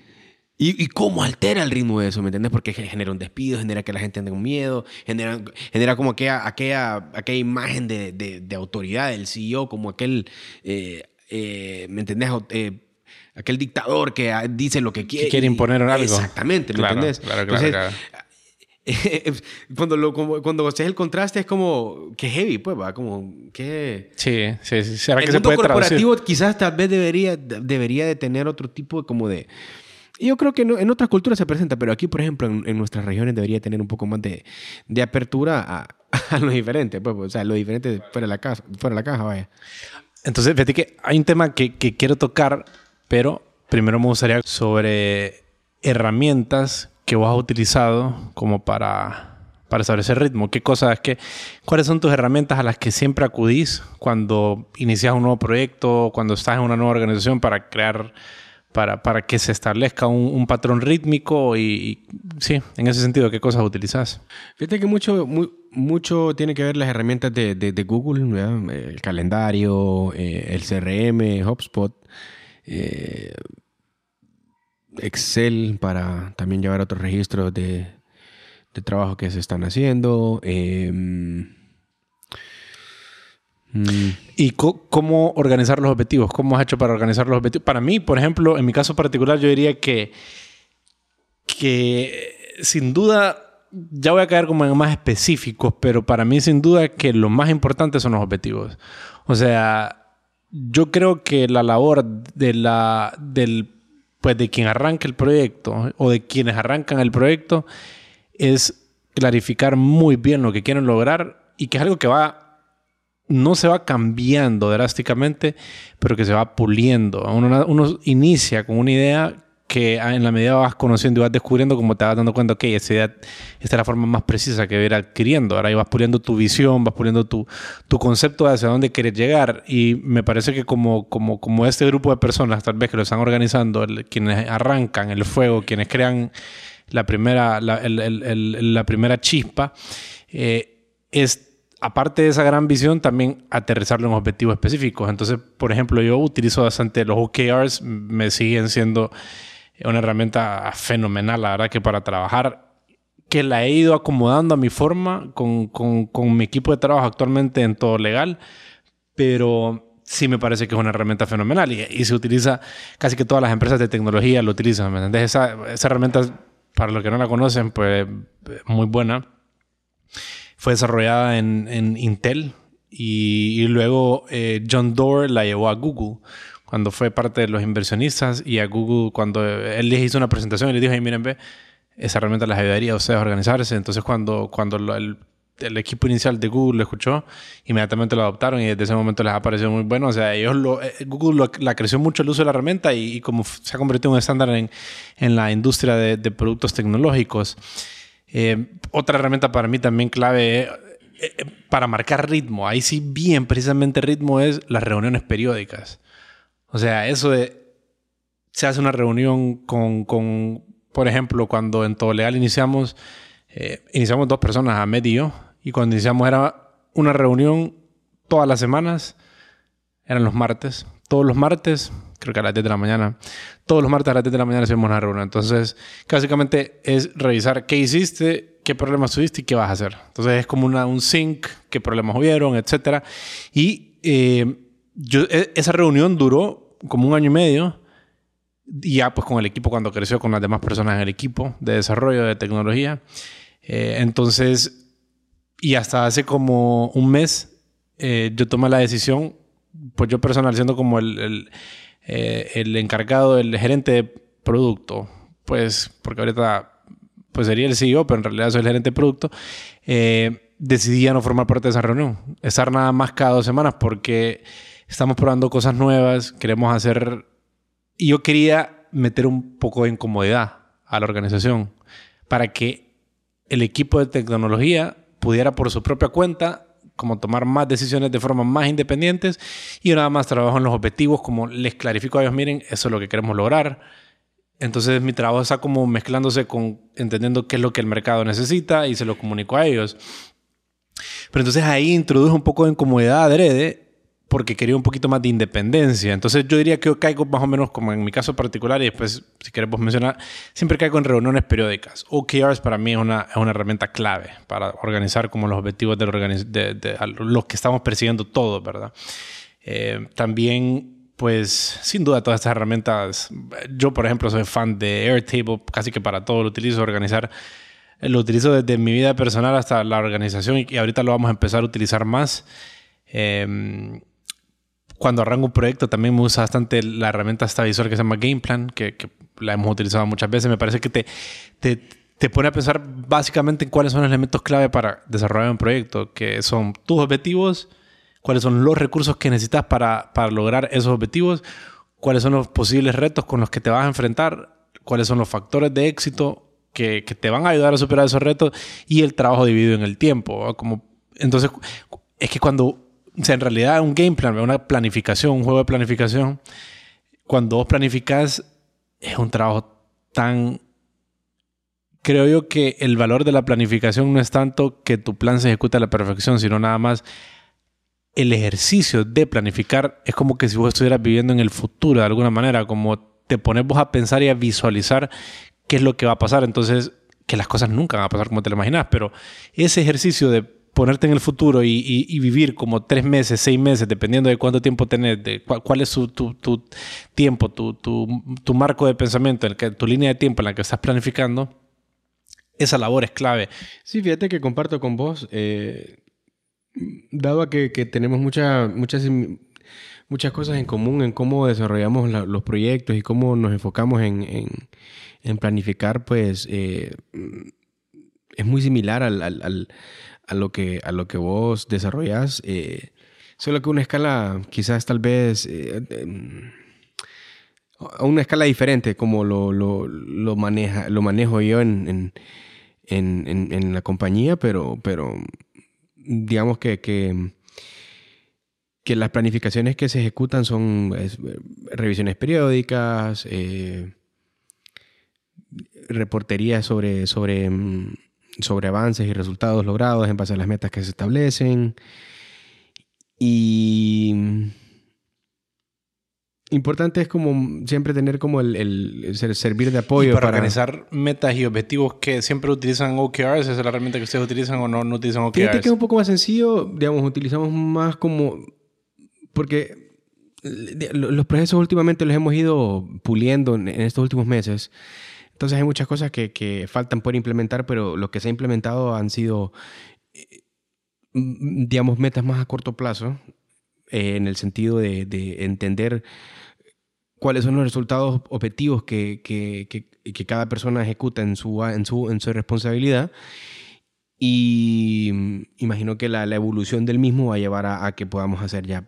¿Y, cómo altera el ritmo de eso? ¿Me entiendes? Porque genera un despido, genera que la gente ande con miedo, genera, genera como aquella, aquella, aquella imagen de, de, autoridad del CEO, como aquel, eh, eh, ¿me entendés? Eh, aquel dictador que dice lo que quiere. Que quiere imponer algo. Exactamente, ¿me entiendes? Claro, claro, claro. cuando, lo, cuando haces el contraste es como que heavy, pues, va, como que... Sí, sí, sí. ¿Será el que mundo se puede corporativo quizás tal vez debería, debería de tener otro tipo de, como de yo creo que en otras culturas se presenta, pero aquí, por ejemplo, en, nuestras regiones debería tener un poco más de, de apertura a, a, lo diferente, pues, o sea, lo diferente fuera de la, casa, fuera de la caja, vaya. Entonces, fíjate que hay un tema que, que quiero tocar, pero primero me gustaría sobre herramientas que vos has utilizado como para, para establecer ritmo. ¿Qué cosas, qué, cuáles son tus herramientas a las que siempre acudís cuando inicias un nuevo proyecto, cuando estás en una nueva organización para crear para, para que se establezca un, patrón rítmico y, sí, en ese sentido, ¿qué cosas utilizas? Fíjate que mucho, mucho tiene que ver las herramientas de, de, Google, el calendario, eh, el CRM, HubSpot, eh, Excel para también llevar otros registros de, de trabajo que se están haciendo. Eh, ¿Y cómo organizar los objetivos? ¿Cómo has hecho para organizar los objetivos? Para mí, por ejemplo, en mi caso particular, yo diría que, que sin duda, ya voy a caer como en más específicos, pero para mí sin duda que lo más importante son los objetivos. O sea, yo creo que la labor de la, del, pues de quien arranca el proyecto o de quienes arrancan el proyecto es clarificar muy bien lo que quieren lograr y que es algo que va no se va cambiando drásticamente, pero que se va puliendo. Uno, inicia con una idea que en la medida vas conociendo y vas descubriendo, como te vas dando cuenta, ok, esta idea esta es la forma más precisa que ir adquiriendo. Ahora ahí vas puliendo tu visión, vas puliendo tu, tu concepto de hacia dónde quieres llegar. Y me parece que como, como, como este grupo de personas, tal vez que lo están organizando, quienes arrancan el fuego, quienes crean la primera, la primera chispa, eh, es aparte de esa gran visión, también aterrizarlo en objetivos específicos. Entonces, por ejemplo, yo utilizo bastante los OKRs, me siguen siendo una herramienta fenomenal, la verdad que para trabajar, que la he ido acomodando a mi forma con, con, mi equipo de trabajo actualmente en todo legal, pero sí me parece que es una herramienta fenomenal y, se utiliza, casi que todas las empresas de tecnología lo utilizan, ¿me? Esa, esa herramienta, para los que no la conocen, pues muy buena fue desarrollada en, Intel y, luego eh, John Doerr la llevó a Google cuando fue parte de los inversionistas y a Google cuando él les hizo una presentación y les dijo, hey, miren, ve, esa herramienta les ayudaría a ustedes a organizarse. Entonces cuando, cuando el, equipo inicial de Google lo escuchó, inmediatamente lo adoptaron y desde ese momento les ha parecido muy bueno. O sea, ellos lo, eh, Google la creció mucho el uso de la herramienta y, como se ha convertido en un estándar en, en la industria de productos tecnológicos. Eh, otra herramienta para mí también clave eh, eh, para marcar ritmo, ahí sí bien precisamente ritmo es las reuniones periódicas. O sea, eso de se hace una reunión con, con por ejemplo, cuando en Todo Legal iniciamos, iniciamos dos personas, a medio y cuando iniciamos era una reunión todas las semanas, eran los martes, todos los martes, creo que a las 10 de la mañana, todos los martes a las 10 de la mañana hacemos una reunión. Entonces, básicamente es revisar qué hiciste, qué problemas tuviste y qué vas a hacer. Entonces, es como una, un sync, qué problemas hubieron, etc. Y eh, yo, e, esa reunión duró como un año y medio. Y ya pues con el equipo cuando creció con las demás personas en el equipo de desarrollo de tecnología. Eh, entonces, y hasta hace como un mes eh, yo tomé la decisión pues yo personal, siendo como el, el, eh, el, encargado, el gerente de producto, pues, porque ahorita pues sería el CEO, pero en realidad soy el gerente de producto, eh, decidí ya no formar parte de esa reunión. Estar nada más cada dos semanas porque estamos probando cosas nuevas, queremos hacer... Y yo quería meter un poco de incomodidad a la organización para que el equipo de tecnología pudiera por su propia cuenta como tomar más decisiones de forma más independientes y nada más trabajo en los objetivos, como les clarifico a ellos, miren, eso es lo que queremos lograr. Entonces mi trabajo está como mezclándose con entendiendo qué es lo que el mercado necesita y se lo comunico a ellos. Pero entonces ahí introdujo un poco de incomodidad adrede porque quería un poquito más de independencia. Entonces yo diría que yo caigo más o menos como en mi caso particular y después, si queremos mencionar, siempre caigo en reuniones periódicas. OKRs para mí es una, es una herramienta clave para organizar como los objetivos de, de, de, los que estamos persiguiendo todos, ¿verdad? Eh, también, pues, sin duda todas estas herramientas, yo por ejemplo soy fan de Airtable, casi que para todo lo utilizo, organizar lo utilizo desde mi vida personal hasta la organización y, ahorita lo vamos a empezar a utilizar más. Eh, cuando arranco un proyecto también me usa bastante la herramienta esta visual que se llama Gameplan, que, que la hemos utilizado muchas veces. Me parece que te, te, te, pone a pensar básicamente en cuáles son los elementos clave para desarrollar un proyecto, que son tus objetivos, cuáles son los recursos que necesitas para, para lograr esos objetivos, cuáles son los posibles retos con los que te vas a enfrentar, cuáles son los factores de éxito que, que te van a ayudar a superar esos retos y el trabajo dividido en el tiempo. Como, entonces, es que cuando o sea, en realidad un game plan, una planificación, un juego de planificación, cuando vos planificas, es un trabajo tan... Creo yo que el valor de la planificación no es tanto que tu plan se ejecute a la perfección, sino nada más el ejercicio de planificar es como que si vos estuvieras viviendo en el futuro de alguna manera, como te pones vos a pensar y a visualizar qué es lo que va a pasar. Entonces, que las cosas nunca van a pasar como te lo imaginas, pero ese ejercicio de ponerte en el futuro y, vivir como tres meses, seis meses, dependiendo de cuánto tiempo tenés, de cuál, es tu, tiempo, tu, marco de pensamiento, el tu línea de tiempo en la que estás planificando, esa labor es clave. Sí, fíjate que comparto con vos, eh, dado que, tenemos muchas muchas cosas en común en cómo desarrollamos los proyectos y cómo nos enfocamos en, planificar, pues eh, es muy similar al a lo que, a lo que vos desarrollas, eh, solo que una escala quizás tal vez eh, em, a una escala diferente como lo, lo, lo, maneja, lo manejo yo en, en, en, en, la compañía, pero, pero digamos que, que, que, las planificaciones que se ejecutan son revisiones periódicas, eh, reportería sobre, sobre em, sobre avances y resultados logrados en base a las metas que se establecen. Y importante es como siempre tener como el, el, servir de apoyo. para, organizar metas y objetivos que siempre utilizan OKRs, ¿esa es la herramienta que ustedes utilizan o no, no utilizan OKRs? Fíjate que es un poco más sencillo, digamos, utilizamos más como... Porque los procesos últimamente los hemos ido puliendo en estos últimos meses. Entonces hay muchas cosas que, faltan por implementar, pero lo que se ha implementado han sido, eh, digamos, metas más a corto plazo, eh, en el sentido de, de, entender cuáles son los resultados objetivos que, cada persona ejecuta en su, en su, en su responsabilidad. Y mm, imagino que la, evolución del mismo va a llevar a que podamos hacer ya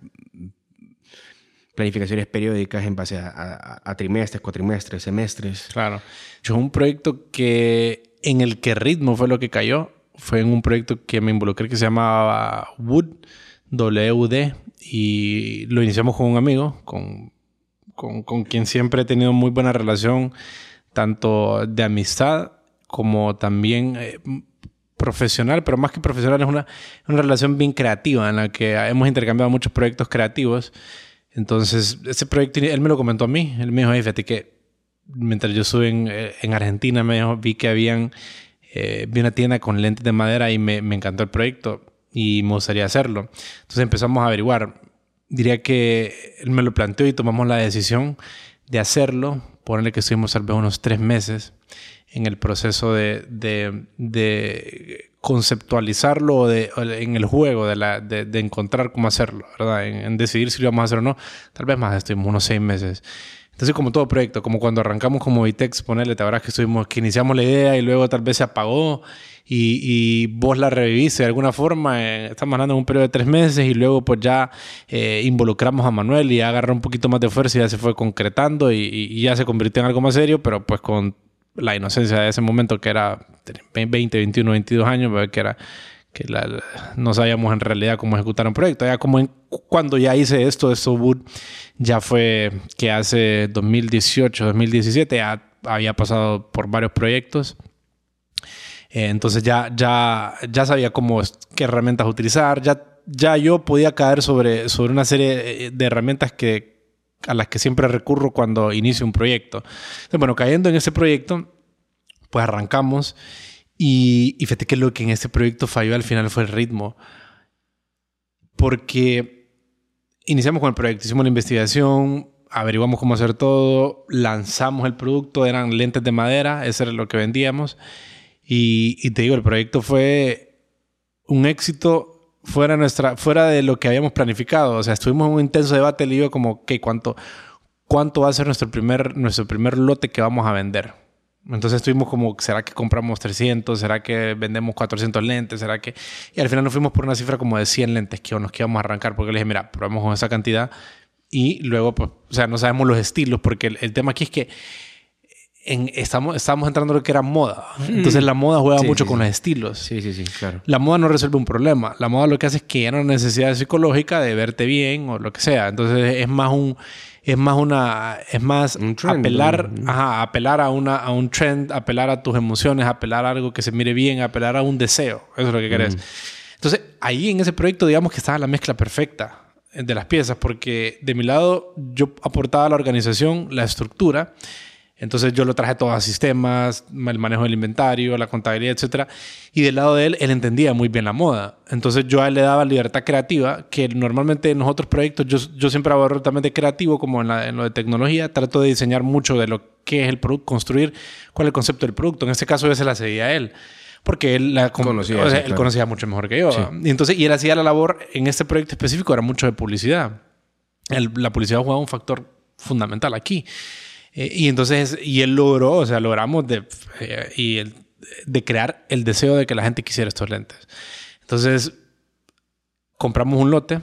planificaciones periódicas en base a, trimestres, cuatrimestres, semestres. Claro. Yo un proyecto que en el que ritmo fue lo que cayó. Fue en un proyecto que me involucré que se llamaba Wood, WD, y lo iniciamos con un amigo, con, con, con quien siempre he tenido muy buena relación, tanto de amistad como también eh, profesional, pero más que profesional es una, una relación bien creativa en la que hemos intercambiado muchos proyectos creativos. Entonces, ese proyecto, él me lo comentó a mí, él me dijo, fíjate que mientras yo estuve en, eh, en Argentina, me dijo, vi que habían, eh, vi una tienda con lentes de madera y me, me encantó el proyecto y me gustaría hacerlo. Entonces empezamos a averiguar. Diría que él me lo planteó y tomamos la decisión de hacerlo. Ponerle que estuvimos tal vez unos tres meses en el proceso de, de, de conceptualizarlo de, en el juego, de, la, de, encontrar cómo hacerlo, ¿verdad? En, decidir si lo vamos a hacer o no. Tal vez más, estuvimos unos seis meses. Entonces, como todo proyecto, como cuando arrancamos como Vitex, ponerle, te verás que estuvimos, que iniciamos la idea y luego tal vez se apagó y, y vos la reviviste de alguna forma. Eh, estamos hablando de un periodo de tres meses y luego pues ya eh, involucramos a Manuel y agarró un poquito más de fuerza y ya se fue concretando y ya se convirtió en algo más serio, pero pues con la inocencia de ese momento que era 20, 21, 22 años, que era que no sabíamos en realidad cómo ejecutar un proyecto. Ya como en, cuando ya hice esto de ya fue que hace 2018, 2017, ya había pasado por varios proyectos. Eh, entonces ya, ya, ya sabía cómo, qué herramientas utilizar, ya, ya yo podía caer sobre, sobre una serie de herramientas que, a las que siempre recurro cuando inicio un proyecto. Entonces, bueno, cayendo en ese proyecto, pues arrancamos y, y fíjate que lo que en este proyecto falló al final fue el ritmo. Porque iniciamos con el proyecto, hicimos la investigación, averiguamos cómo hacer todo, lanzamos el producto, eran lentes de madera, eso era lo que vendíamos. Y, y te digo, el proyecto fue un éxito fuera, nuestra, fuera de lo que habíamos planificado. O sea, estuvimos en un intenso debate, le digo como, ¿qué? ¿Cuánto, ¿Cuánto va a ser nuestro primer, nuestro primer lote que vamos a vender? Entonces estuvimos como, ¿será que compramos 300? ¿Será que vendemos 400 lentes? ¿Será que...? Y al final nos fuimos por una cifra como de 100 lentes que nos íbamos a arrancar porque le dije, mira, probemos con esa cantidad y luego, pues, o sea, no sabemos los estilos porque el, el tema aquí es que en, estamos, estamos entrando en lo que era moda. Entonces la moda juega Sí, mucho sí, con sí. los estilos. Sí, sí, sí, claro. La moda no resuelve un problema. La moda lo que hace es que ya no necesidad psicológica de verte bien o lo que sea. Entonces es más un es más una es más Un trend, apelar, ¿no? ajá, apelar a una a un trend, apelar a tus emociones, apelar a algo que se mire bien, apelar a un deseo. Eso es lo que querés. Entonces, ahí en ese proyecto digamos que estaba la mezcla perfecta de las piezas porque de mi lado yo aportaba a la organización la estructura entonces yo lo traje todo a sistemas, el manejo del inventario, la contabilidad, etc. Y del lado de él, él entendía muy bien la moda. Entonces yo a él le daba libertad creativa, que normalmente en los otros proyectos yo, yo siempre hago totalmente creativo, como en, la- en lo de tecnología, trato de diseñar mucho de lo que es el producto, construir cuál es el concepto del producto. En este caso yo se la cedía a él. Porque él, la, Conocía, o sea, sí, él claro. conocía mucho mejor que yo. Sí. Y entonces, y él hacía la labor en este proyecto específico, era mucho de publicidad. El- la publicidad jugaba un factor fundamental aquí. Eh, y entonces, y él logró, o sea, logramos de, eh, y de crear el deseo de que la gente quisiera estos lentes. Entonces, compramos un lote,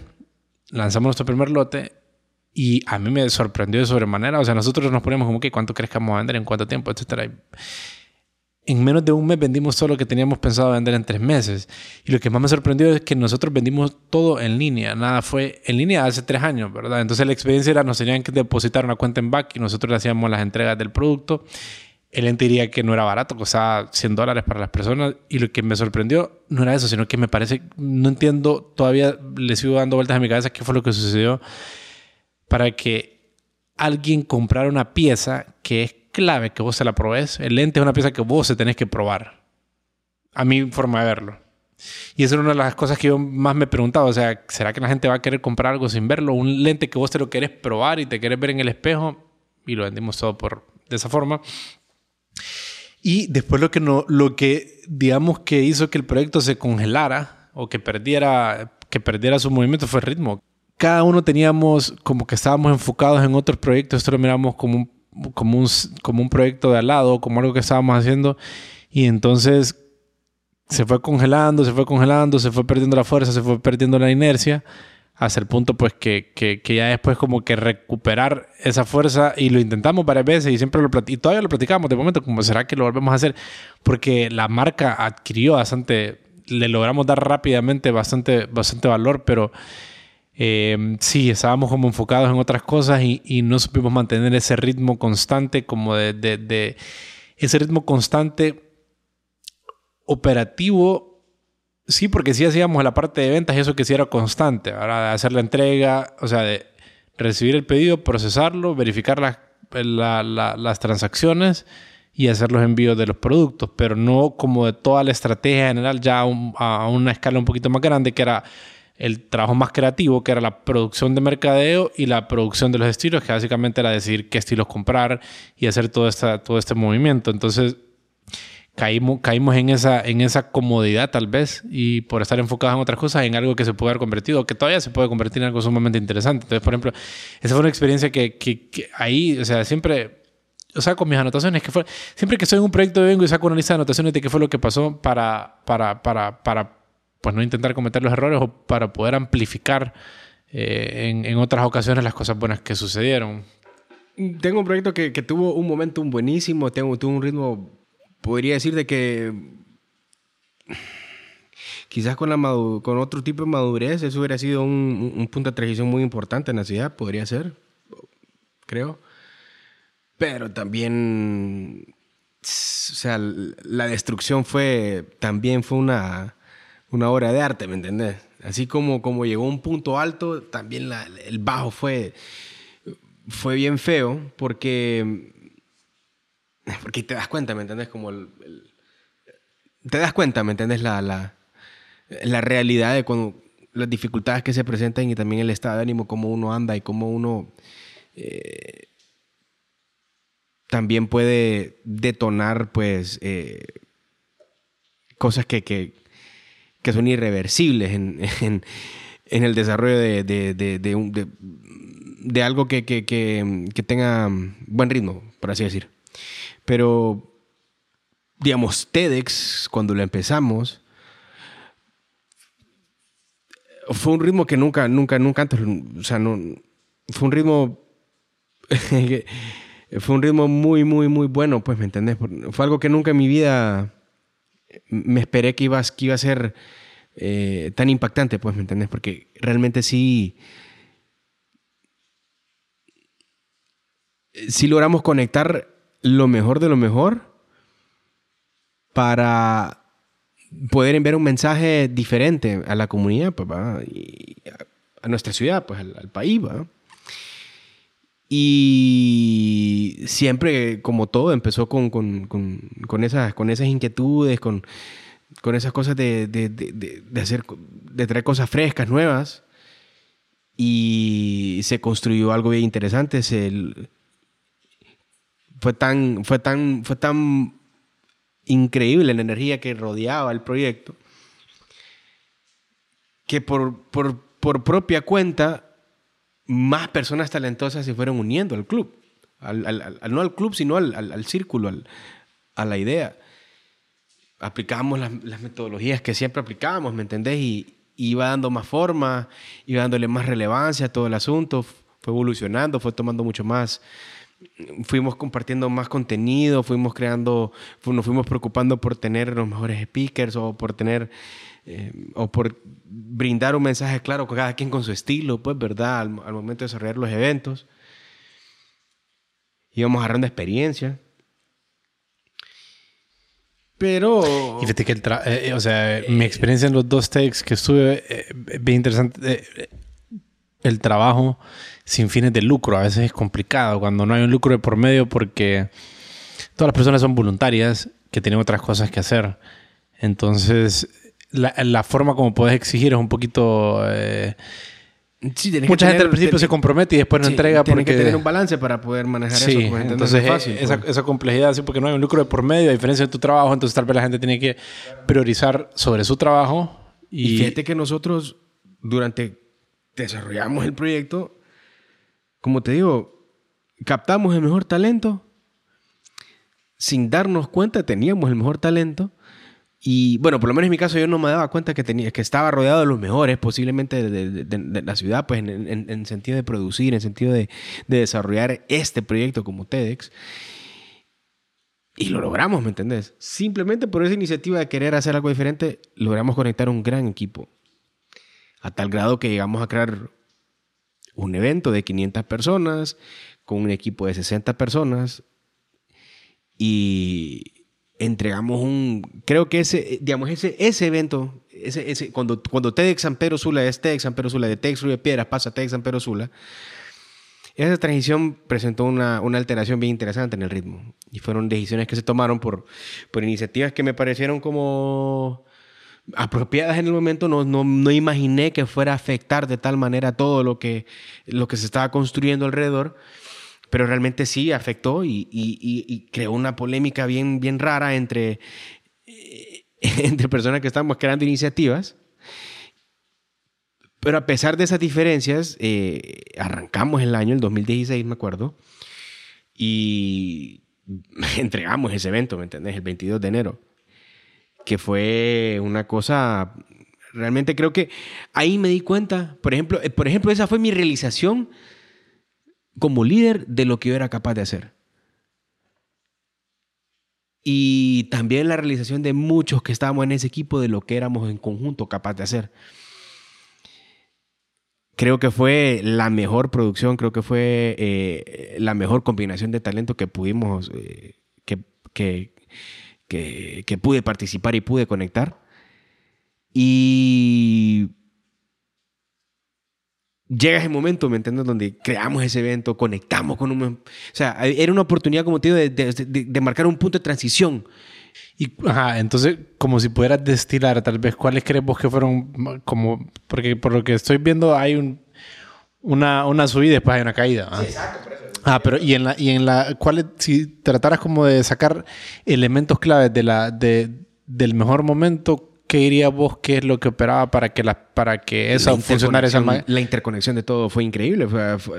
lanzamos nuestro primer lote y a mí me sorprendió de sobremanera. O sea, nosotros nos ponemos como que cuánto crees que vamos a vender, en cuánto tiempo, etcétera. En menos de un mes vendimos todo lo que teníamos pensado vender en tres meses. Y lo que más me sorprendió es que nosotros vendimos todo en línea. Nada fue en línea hace tres años, ¿verdad? Entonces la experiencia era, nos tenían que depositar una cuenta en back y nosotros le hacíamos las entregas del producto. El ente diría que no era barato, costaba 100 dólares para las personas. Y lo que me sorprendió no era eso, sino que me parece, no entiendo, todavía le sigo dando vueltas a mi cabeza qué fue lo que sucedió para que alguien comprara una pieza que es clave que vos se la probés. El lente es una pieza que vos se tenés que probar. A mi forma de verlo. Y esa era una de las cosas que yo más me preguntaba. O sea, ¿será que la gente va a querer comprar algo sin verlo? Un lente que vos te lo querés probar y te querés ver en el espejo. Y lo vendimos todo por, de esa forma. Y después lo que, no, lo que digamos que hizo que el proyecto se congelara o que perdiera, que perdiera su movimiento fue el ritmo. Cada uno teníamos como que estábamos enfocados en otros proyectos, esto lo miramos como un, como un, como un proyecto de al lado, como algo que estábamos haciendo. Y entonces se fue congelando, se fue congelando, se fue perdiendo la fuerza, se fue perdiendo la inercia, hasta el punto pues que, que, que, ya después como que recuperar esa fuerza y lo intentamos varias veces y siempre lo y todavía lo platicamos de momento como será que lo volvemos a hacer porque la marca adquirió bastante le logramos dar rápidamente bastante bastante valor pero eh, sí estábamos como enfocados en otras cosas y, no supimos mantener ese ritmo constante como de, ese ritmo constante operativo Sí, porque sí hacíamos la parte de ventas y eso que sí era constante. Ahora, hacer la entrega, o sea, de recibir el pedido, procesarlo, verificar las transacciones y hacer los envíos de los productos, pero no como de toda la estrategia general, ya a, una escala un poquito más grande, que era el trabajo más creativo, que era la producción de mercadeo y la producción de los estilos, que básicamente era decidir qué estilos comprar y hacer todo, esta, todo este movimiento. Entonces, caímos, caímos en, esa, en esa comodidad tal vez y por estar enfocados en otras cosas, en algo que se puede haber convertido, que todavía se puede convertir en algo sumamente interesante. Entonces, por ejemplo, esa fue una experiencia que, que, ahí, o sea, siempre, o sea, con mis anotaciones, que fue, siempre que estoy en un proyecto vengo y saco una lista de anotaciones de qué fue lo que pasó para, para, para, para pues no intentar cometer los errores o para poder amplificar eh, en, en otras ocasiones las cosas buenas que sucedieron. Tengo un proyecto que, que tuvo un momento buenísimo, tengo, tuvo un ritmo podría decir de que quizás con, la con otro tipo de madurez eso hubiera sido un, punto de transición muy importante en la ciudad, podría ser, creo. Pero también, o sea, la destrucción fue, también fue una, una obra de arte, ¿me entendés? Así como, como llegó un punto alto, también el bajo fue, fue bien feo, porque porque te das cuenta, ¿me entiendes? Como te das cuenta, ¿me entiendes? La, la, la, realidad de cuando las dificultades que se presentan y también el estado de ánimo, cómo uno anda y cómo uno eh, también puede detonar, pues, eh, cosas que, que, que, son irreversibles en, en, el desarrollo de, de, de, algo que, que tenga buen ritmo, por así decir. Pero, digamos, TEDx, cuando lo empezamos, fue un ritmo que nunca, nunca, nunca antes, o sea, no, fue un ritmo, fue un ritmo muy, muy, muy bueno, pues, ¿me entendés? Fue algo que nunca en mi vida me esperé que iba, que iba a ser eh, tan impactante, pues, ¿me entendés? Porque realmente sí, sí logramos conectar lo mejor de lo mejor para poder enviar un mensaje diferente a la comunidad, pues, y a nuestra ciudad, pues al, país. Y siempre, como todo, empezó con, esas, con esas inquietudes, con, con esas cosas de, de, hacer, de traer cosas frescas, nuevas. Y se construyó algo bien interesante. Se, fue tan, fue tan, fue tan increíble la energía que rodeaba el proyecto que por, por, por propia cuenta más personas talentosas se fueron uniendo al club. Al, no al club, sino al, círculo, a la idea. Aplicábamos las, metodologías que siempre aplicábamos, ¿me entendés? Y, y iba dando más forma, iba dándole más relevancia a todo el asunto, fue evolucionando, fue tomando mucho más, fuimos compartiendo más contenido, fuimos creando, nos fuimos preocupando por tener los mejores speakers o por tener, eh, o por brindar un mensaje claro, cada quien con su estilo, pues, ¿verdad? Al, momento de desarrollar los eventos. Íbamos agarrando experiencia. Pero... Y fíjate que el eh, o sea, mi experiencia en los dos takes que estuve, eh, bien interesante, el trabajo sin fines de lucro. A veces es complicado cuando no hay un lucro de por medio porque todas las personas son voluntarias que tienen otras cosas que hacer. Entonces, la, forma como puedes exigir es un poquito... Eh, mucha gente al principio se compromete y después no entrega porque... que tener un balance para poder manejar eso. entonces fácil, esa, esa, complejidad, sí, porque no hay un lucro de por medio, a diferencia de tu trabajo, entonces tal vez la gente tiene que priorizar sobre su trabajo. Y, y fíjate que nosotros durante desarrollamos el proyecto como te digo, captamos el mejor talento. Sin darnos cuenta teníamos el mejor talento, Y bueno, por lo menos en mi caso yo no me daba cuenta que, tenía, que estaba rodeado de los mejores, posiblemente de, la ciudad, pues en, en, sentido de producir, en sentido de, desarrollar este proyecto como TEDx. Y lo logramos, ¿me entendés? Simplemente por esa iniciativa de querer hacer algo diferente, logramos conectar un gran equipo. A tal grado que llegamos a crear un evento de 500 personas, con un equipo de 60 personas. Y entregamos un, creo que ese, digamos, ese, ese evento, ese, ese, cuando, cuando TEDx San Pedro Sula es TEDx San Pedro Sula, de TEDx Río de Piedras pasa a TEDx San Pedro Sula, esa transición presentó una, una, alteración bien interesante en el ritmo. Y fueron decisiones que se tomaron por, por iniciativas que me parecieron como apropiadas en el momento. No, no, no, imaginé que fuera a afectar de tal manera todo lo que, lo que se estaba construyendo alrededor pero realmente sí afectó y, creó una polémica bien, bien rara entre, eh, entre personas que estamos creando iniciativas. Pero a pesar de esas diferencias, eh, arrancamos el año, el 2016, me acuerdo, y entregamos ese evento, ¿me entendés? El 22 de enero, que fue una cosa, realmente creo que ahí me di cuenta, por ejemplo, eh, por ejemplo esa fue mi realización como líder de lo que yo era capaz de hacer. Y también la realización de muchos que estábamos en ese equipo de lo que éramos en conjunto capaz de hacer. Creo que fue la mejor producción, creo que fue eh, la mejor combinación de talento que pudimos, eh, que, que, que, que pude participar y pude conectar. Y llega ese momento, ¿me entiendes? Donde creamos ese evento, conectamos con un... O sea, era una oportunidad, como te digo, de, de, marcar un punto de transición. Y, ajá, entonces, como si pudieras destilar, tal vez, ¿cuáles crees vos que fueron como... Porque por lo que estoy viendo hay un, una, una subida y después hay una caída. Sí, exacto, por eso. Ah, pero y en la, y en la, ¿cuál, si trataras como de sacar elementos claves de la, de, del mejor momento, ¿qué dirías vos que es lo que operaba para que, la, para que eso funcionara esa La interconexión de todo fue increíble.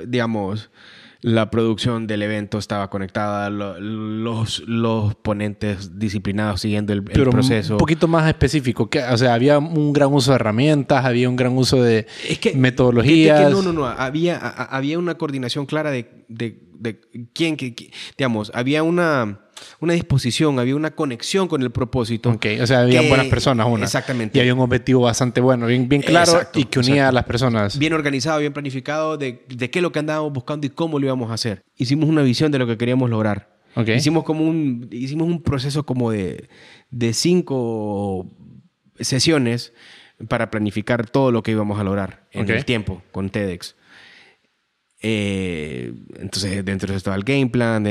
digamos, la producción del evento estaba conectada, los, los ponentes disciplinados siguiendo el, el proceso. Un poquito más específico. Que, o sea, había un gran uso de herramientas, había un gran uso de metodologías. no, no, no. Había, había una coordinación clara de, de, de quién, que, digamos, había una una disposición, había una conexión con el propósito. Ok, o sea, había buenas personas, una. Exactamente. Y había un objetivo bastante bueno, bien, bien claro y que unía a las personas. Bien organizado, bien planificado de, de qué es lo que andábamos buscando y cómo lo íbamos a hacer. Hicimos una visión de lo que queríamos lograr. Okay. Hicimos como un, hicimos un proceso como de, de cinco sesiones para planificar todo lo que íbamos a lograr en el tiempo con TEDx. Eh, entonces, dentro de estaba el game plan,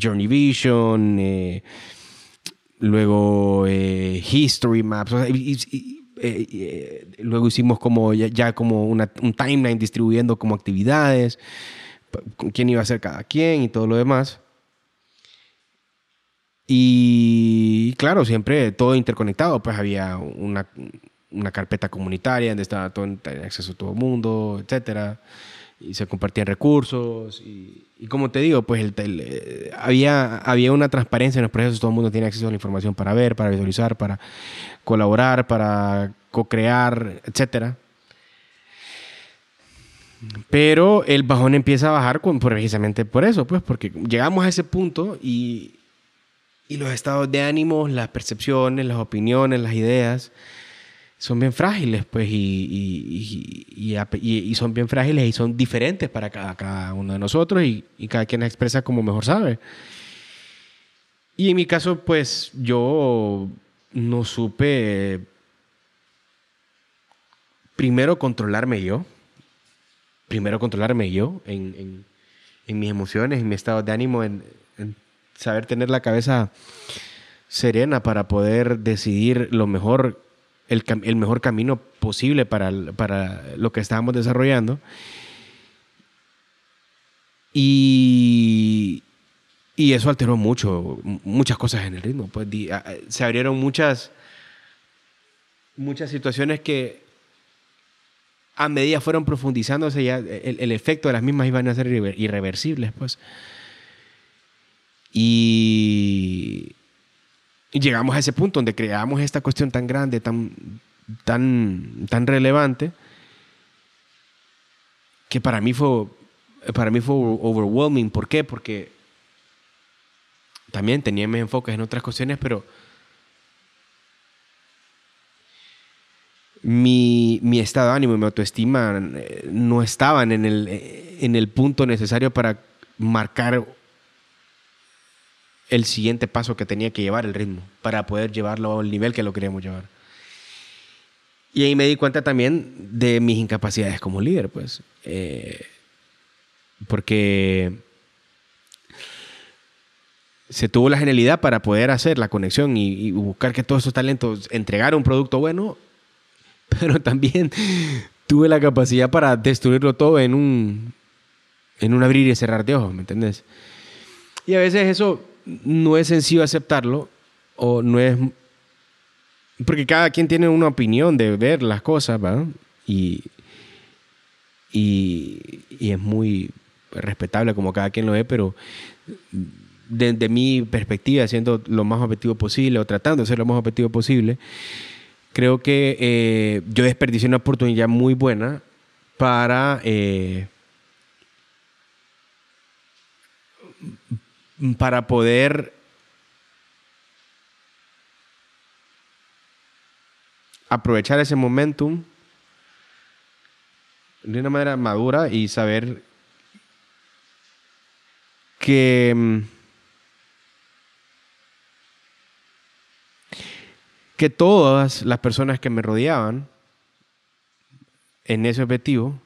Journey Vision, eh, luego eh, History Maps. luego hicimos como ya, como una, un timeline distribuyendo como actividades, quién iba a ser cada quien y todo lo demás. Y claro, siempre todo interconectado, pues había una, una carpeta comunitaria donde estaba todo en acceso a todo el mundo, etcétera y se compartían recursos y, como te digo, pues el, eh, había, había una transparencia en los procesos, todo el mundo tiene acceso a la información para ver, para visualizar, para colaborar, para co-crear, etc. Pero el bajón empieza a bajar con, precisamente por eso, pues porque llegamos a ese punto y, y los estados de ánimo, las percepciones, las opiniones, las ideas, son bien frágiles, pues, y, y, son bien frágiles y son diferentes para cada, uno de nosotros y, cada quien expresa como mejor sabe. Y en mi caso, pues, yo no supe primero controlarme yo, primero controlarme yo en, mis emociones, en mi estado de ánimo, en saber tener la cabeza serena para poder decidir lo mejor el, mejor camino posible para, para lo que estábamos desarrollando. Y, y eso alteró mucho, muchas cosas en el ritmo. Pues se abrieron muchas, muchas situaciones que a medida fueron profundizándose ya el, el, efecto de las mismas iban a ser irreversibles, pues. Y y llegamos a ese punto donde creamos esta cuestión tan grande, tan, tan, tan relevante, que para mí fue, para mí fue overwhelming. ¿Por qué? Porque también tenía mis enfoques en otras cuestiones, pero mi, mi, estado de ánimo y mi autoestima eh, no estaban en el, en el punto necesario para marcar el siguiente paso que tenía que llevar el ritmo, para poder llevarlo al nivel que lo queríamos llevar. Y ahí me di cuenta también de mis incapacidades como líder, pues. Eh, porque se tuvo la genialidad para poder hacer la conexión y, buscar que todos esos talentos entregaran un producto bueno, pero también tuve la capacidad para destruirlo todo en un, en un abrir y cerrar de ojos, ¿me entiendes? Y a veces eso no es sencillo aceptarlo o no es... Porque cada quien tiene una opinión de ver las cosas, y, y es muy respetable como cada quien lo ve, pero desde mi perspectiva, siendo lo más objetivo posible o tratando de ser lo más objetivo posible, creo que eh, yo desperdicié una oportunidad muy buena para eh, para poder aprovechar ese momentum de una manera madura y saber que mm, que todas las personas que me rodeaban en ese objetivo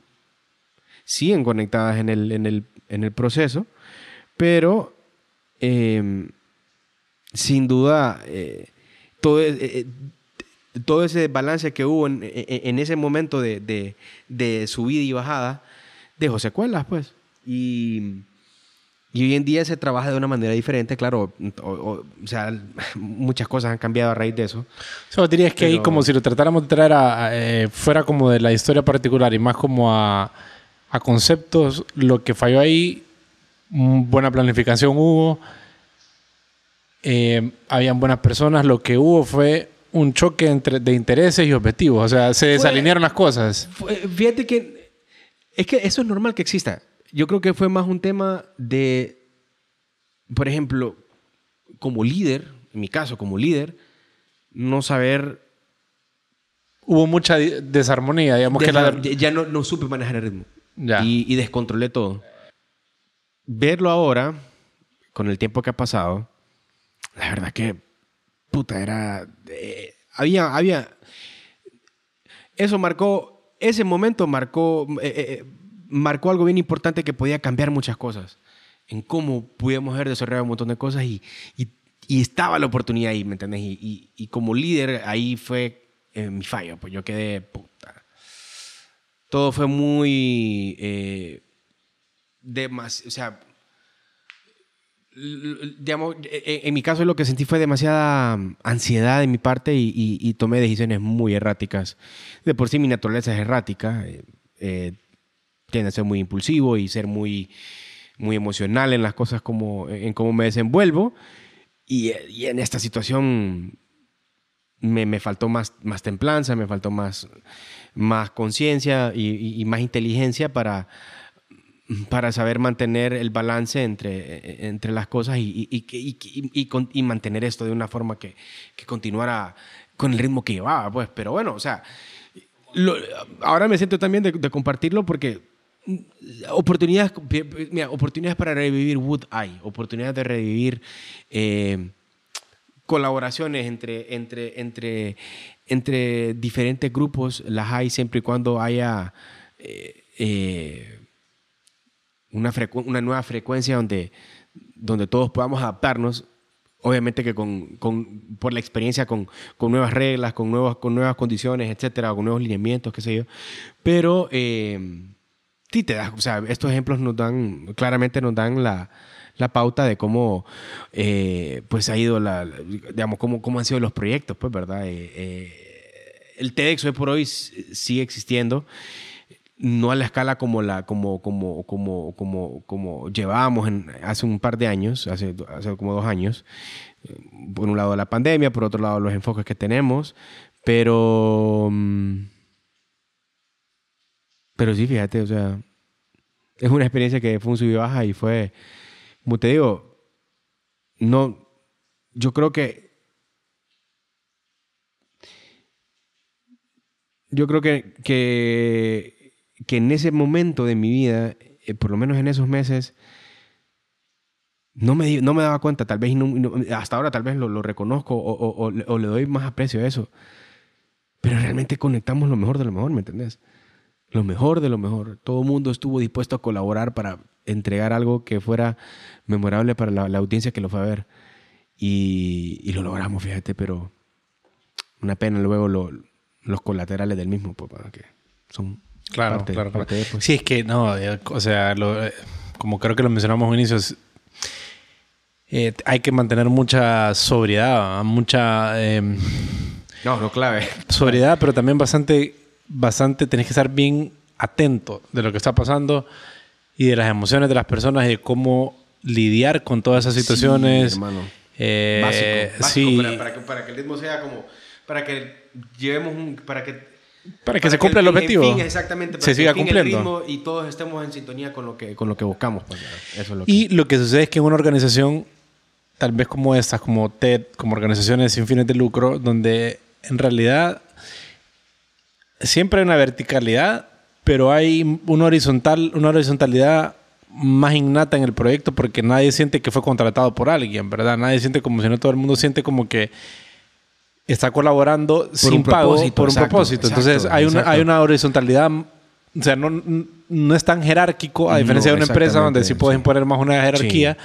siguen conectadas en el, en el, en el proceso, pero Em, sin duda, eh, todo, eh, eh, todo, ese balance que hubo en, ese momento de, subida y bajada dejó secuelas, pues. Y, hoy en día se trabaja de una manera diferente, claro. O, sea, muchas cosas han cambiado a raíz de eso. O dirías que ahí, como si lo tratáramos de traer a, fuera como de la historia particular y más como a, a conceptos, lo que falló ahí buena planificación hubo, eh, habían buenas personas, lo que hubo fue un choque entre, de intereses y objetivos, o sea, se desalinearon las cosas. fíjate que es que eso es normal que exista. Yo creo que fue más un tema de, por ejemplo, como líder, en mi caso como líder, no saber hubo mucha desarmonía, digamos que ya no, no, supe manejar el ritmo. Y, y, descontrolé todo verlo ahora, con el tiempo que ha pasado, la verdad que, puta, era... Eh, había, había... Eso marcó, ese momento marcó, eh, eh, marcó algo bien importante que podía cambiar muchas cosas. En cómo pudimos haber desarrollado un montón de cosas y, y, estaba la oportunidad ahí, ¿me entiendes? Y, y, como líder, ahí fue mi fallo, pues yo quedé, puta. Todo fue muy o sea, digamos, e, e, en mi caso lo que sentí fue demasiada ansiedad de mi parte y, tomé decisiones muy erráticas. De por sí mi naturaleza es errática, eh, eh, tiende a ser muy impulsivo y ser muy, muy emocional en las cosas como, en cómo me desenvuelvo. Y, en esta situación me, me, faltó más, más templanza, me faltó más, más conciencia y más inteligencia para para saber mantener el balance entre, entre las cosas y, y, y, mantener esto de una forma que, que, continuara con el ritmo que llevaba, pues. Pero bueno, o sea, ahora me siento también de, compartirlo porque oportunidades, mira, oportunidades para revivir Wood hay, oportunidades de revivir eh, colaboraciones entre, entre, entre, entre diferentes grupos, las hay siempre y cuando haya... Eh, eh, una, una nueva frecuencia donde, donde todos podamos adaptarnos, obviamente que con, con, por la experiencia con, con, nuevas reglas, con, nuevas, con nuevas condiciones, etcétera, con nuevos lineamientos, qué sé yo. Pero eh, sí te das, o sea, estos ejemplos nos dan, claramente nos dan la, la pauta de cómo eh, pues ha ido la, digamos, cómo, cómo han sido los proyectos, pues, ¿verdad? Eh, el TEDx hoy por hoy sigue existiendo no a la escala como la como como como como como llevábamos hace un par de años hace, hace como dos años por un lado la pandemia por otro lado los enfoques que tenemos pero mm, pero sí fíjate o sea es una experiencia que fue un sub y baja y fue como te digo no yo creo que yo creo que, que, que en ese momento de mi vida, eh, por lo menos en esos meses, no me, no me daba cuenta, tal vez, hasta ahora tal vez lo, reconozco o, le doy más aprecio a eso, pero realmente conectamos lo mejor de lo mejor, ¿me entendés? Lo mejor de lo mejor. Todo el mundo estuvo dispuesto a colaborar para entregar algo que fuera memorable para la, audiencia que lo fue a ver. Y, y, lo logramos, fíjate, pero una pena luego lo, los colaterales del mismo, pues, que son claro, parte, claro, De, pues. Sí, es que no, eh, o sea, eh, como creo que lo mencionamos al inicio, eh, hay que mantener mucha sobriedad, mucha... Em, no, no clave. Sobriedad, pero también bastante, bastante, tenés que estar bien atento de lo que está pasando y de las emociones de las personas y de cómo lidiar con todas esas situaciones. Sí, hermano. básico, sí. Para, que, para que el ritmo sea como, para que llevemos un, para que para que se cumpla el, objetivo. exactamente. Para se siga cumpliendo. y todos estemos en sintonía con lo que, con lo que buscamos. Pues, eso y lo que sucede es que en una organización, tal vez como estas, como TED, como organizaciones sin fines de lucro, donde en realidad siempre hay una verticalidad, pero hay una, horizontal, una horizontalidad más innata en el proyecto porque nadie siente que fue contratado por alguien, ¿verdad? Nadie siente como si no todo el mundo siente como que está colaborando sin pago por un propósito. Entonces hay una, hay una horizontalidad, o sea, no, no es tan jerárquico a diferencia de una empresa donde sí puedes imponer más una jerarquía.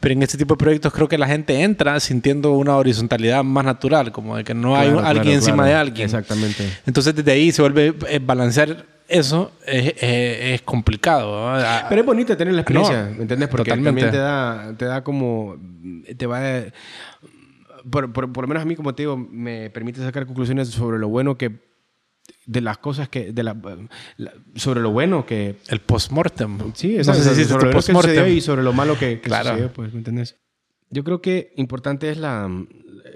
Pero en este tipo de proyectos creo que la gente entra sintiendo una horizontalidad más natural, como de que no hay alguien encima de alguien. Exactamente. Entonces desde ahí se vuelve eh, balancear eso es, es, complicado. Pero es bonito tener la experiencia, ¿me entiendes? Porque también te da, te da como, te va, por, por, por, lo menos a mí, como te digo, me permite sacar conclusiones sobre lo bueno que de las cosas que de la, sobre lo bueno que el postmortem sí eso, sobre lo que y sobre lo malo que, claro. sucedió pues ¿me entiendes? yo creo que importante es la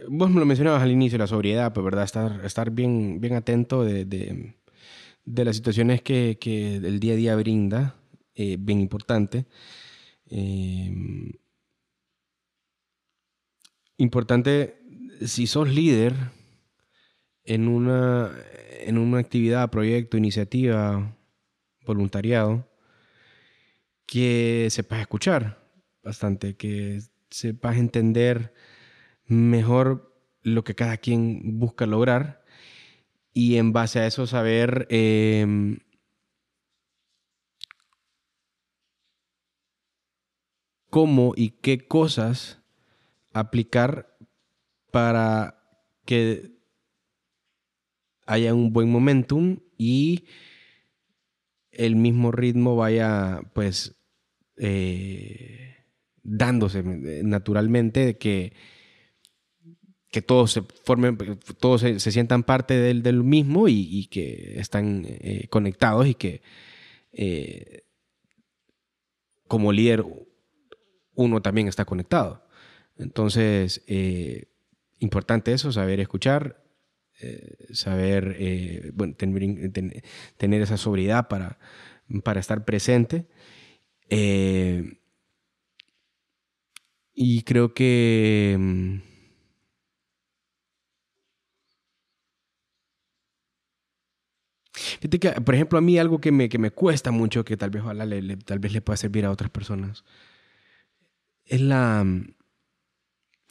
vos me lo mencionabas al inicio la sobriedad pues verdad estar estar bien bien atento de, de, de las situaciones que, que, el día a día brinda eh, bien importante eh, importante, si sos líder en una, en una actividad, proyecto, iniciativa, voluntariado, que sepas escuchar bastante, que sepas entender mejor lo que cada quien busca lograr y en base a eso saber em, cómo y qué cosas aplicar para que haya un buen momentum y el mismo ritmo vaya pues eh, dándose naturalmente que que todos se formen, todos se, sientan parte del, del mismo y, que están eh, conectados y que eh, como líder uno también está conectado. Entonces, eh, importante eso, saber escuchar, eh, saber eh, tener, esa sobriedad para, para estar presente. y creo que... Mm, que, por ejemplo, a mí algo que me, que me cuesta mucho, que tal vez, le, tal vez le pueda servir a otras personas, es la,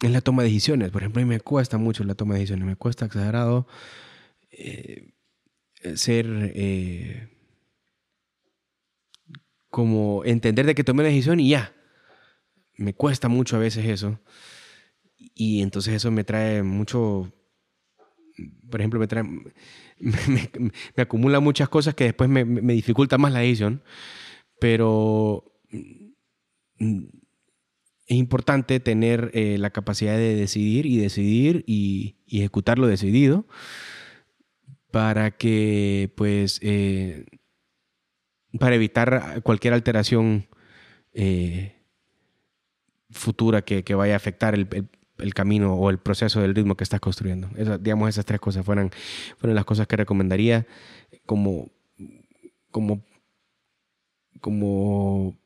mm, en la toma de decisiones. Por ejemplo, a mí me cuesta mucho la toma de decisiones, me cuesta exagerado eh, ser eh, como entender de que tomé una decisión y ya. Me cuesta mucho a veces eso. Y entonces eso me trae mucho, por ejemplo, me trae, me, acumula muchas cosas que después me, me dificulta más la decisión. Pero es importante tener eh, la capacidad de decidir y decidir y, ejecutar lo decidido para que pues eh, para evitar cualquier alteración eh, futura que, vaya a afectar el, camino o el proceso del ritmo que estás construyendo. digamos, esas tres cosas fueran, fueran las cosas que recomendaría como, como, como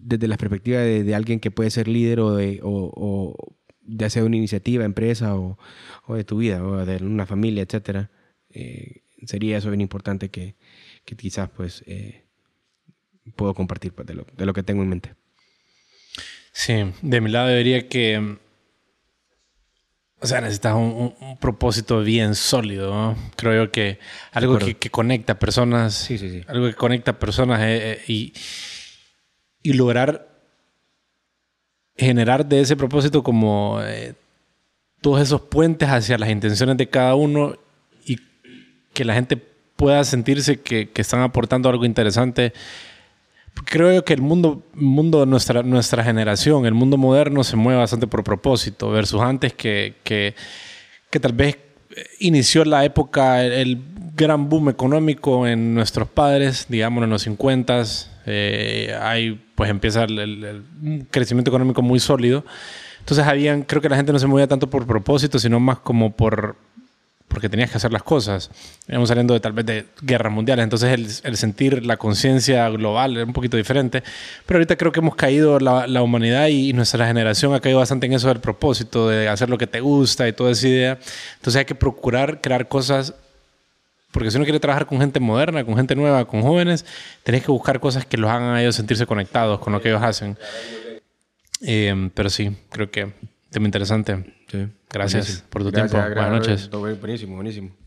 desde la perspectiva de, alguien que puede ser líder o de, o, de hacer una iniciativa, empresa o, de tu vida o de una familia, etcétera. Eh, sería eso bien importante que, quizás pues eh, puedo compartir pues, de, lo, de lo que tengo en mente. Sí, de mi lado diría que, o sea, necesitas un, propósito bien sólido, Creo yo que algo que, conecta personas, sí, sí, sí. algo que conecta personas eh, eh, y, y lograr generar de ese propósito como eh, todos esos puentes hacia las intenciones de cada uno y que la gente pueda sentirse que, que están aportando algo interesante. Creo que el mundo, mundo de nuestra, nuestra generación, el mundo moderno, se mueve bastante por propósito, versus antes que, que, que tal vez inició la época, el, gran boom económico en nuestros padres, digamos en los 50 eh, ahí pues empieza el, crecimiento económico muy sólido. Entonces habían, creo que la gente no se movía tanto por propósito, sino más como por porque tenías que hacer las cosas. Íbamos saliendo de tal vez de guerras mundiales, entonces el, sentir la conciencia global era un poquito diferente. Pero ahorita creo que hemos caído, la, la, humanidad y nuestra generación ha caído bastante en eso del propósito, de hacer lo que te gusta y toda esa idea. Entonces hay que procurar crear cosas, porque si uno quiere trabajar con gente moderna, con gente nueva, con jóvenes, tenés que buscar cosas que los hagan a ellos sentirse conectados con lo que ellos hacen. Eh, pero sí, creo que tema interesante. Gracias por tu tiempo. Buenas noches. Buenísimo, buenísimo.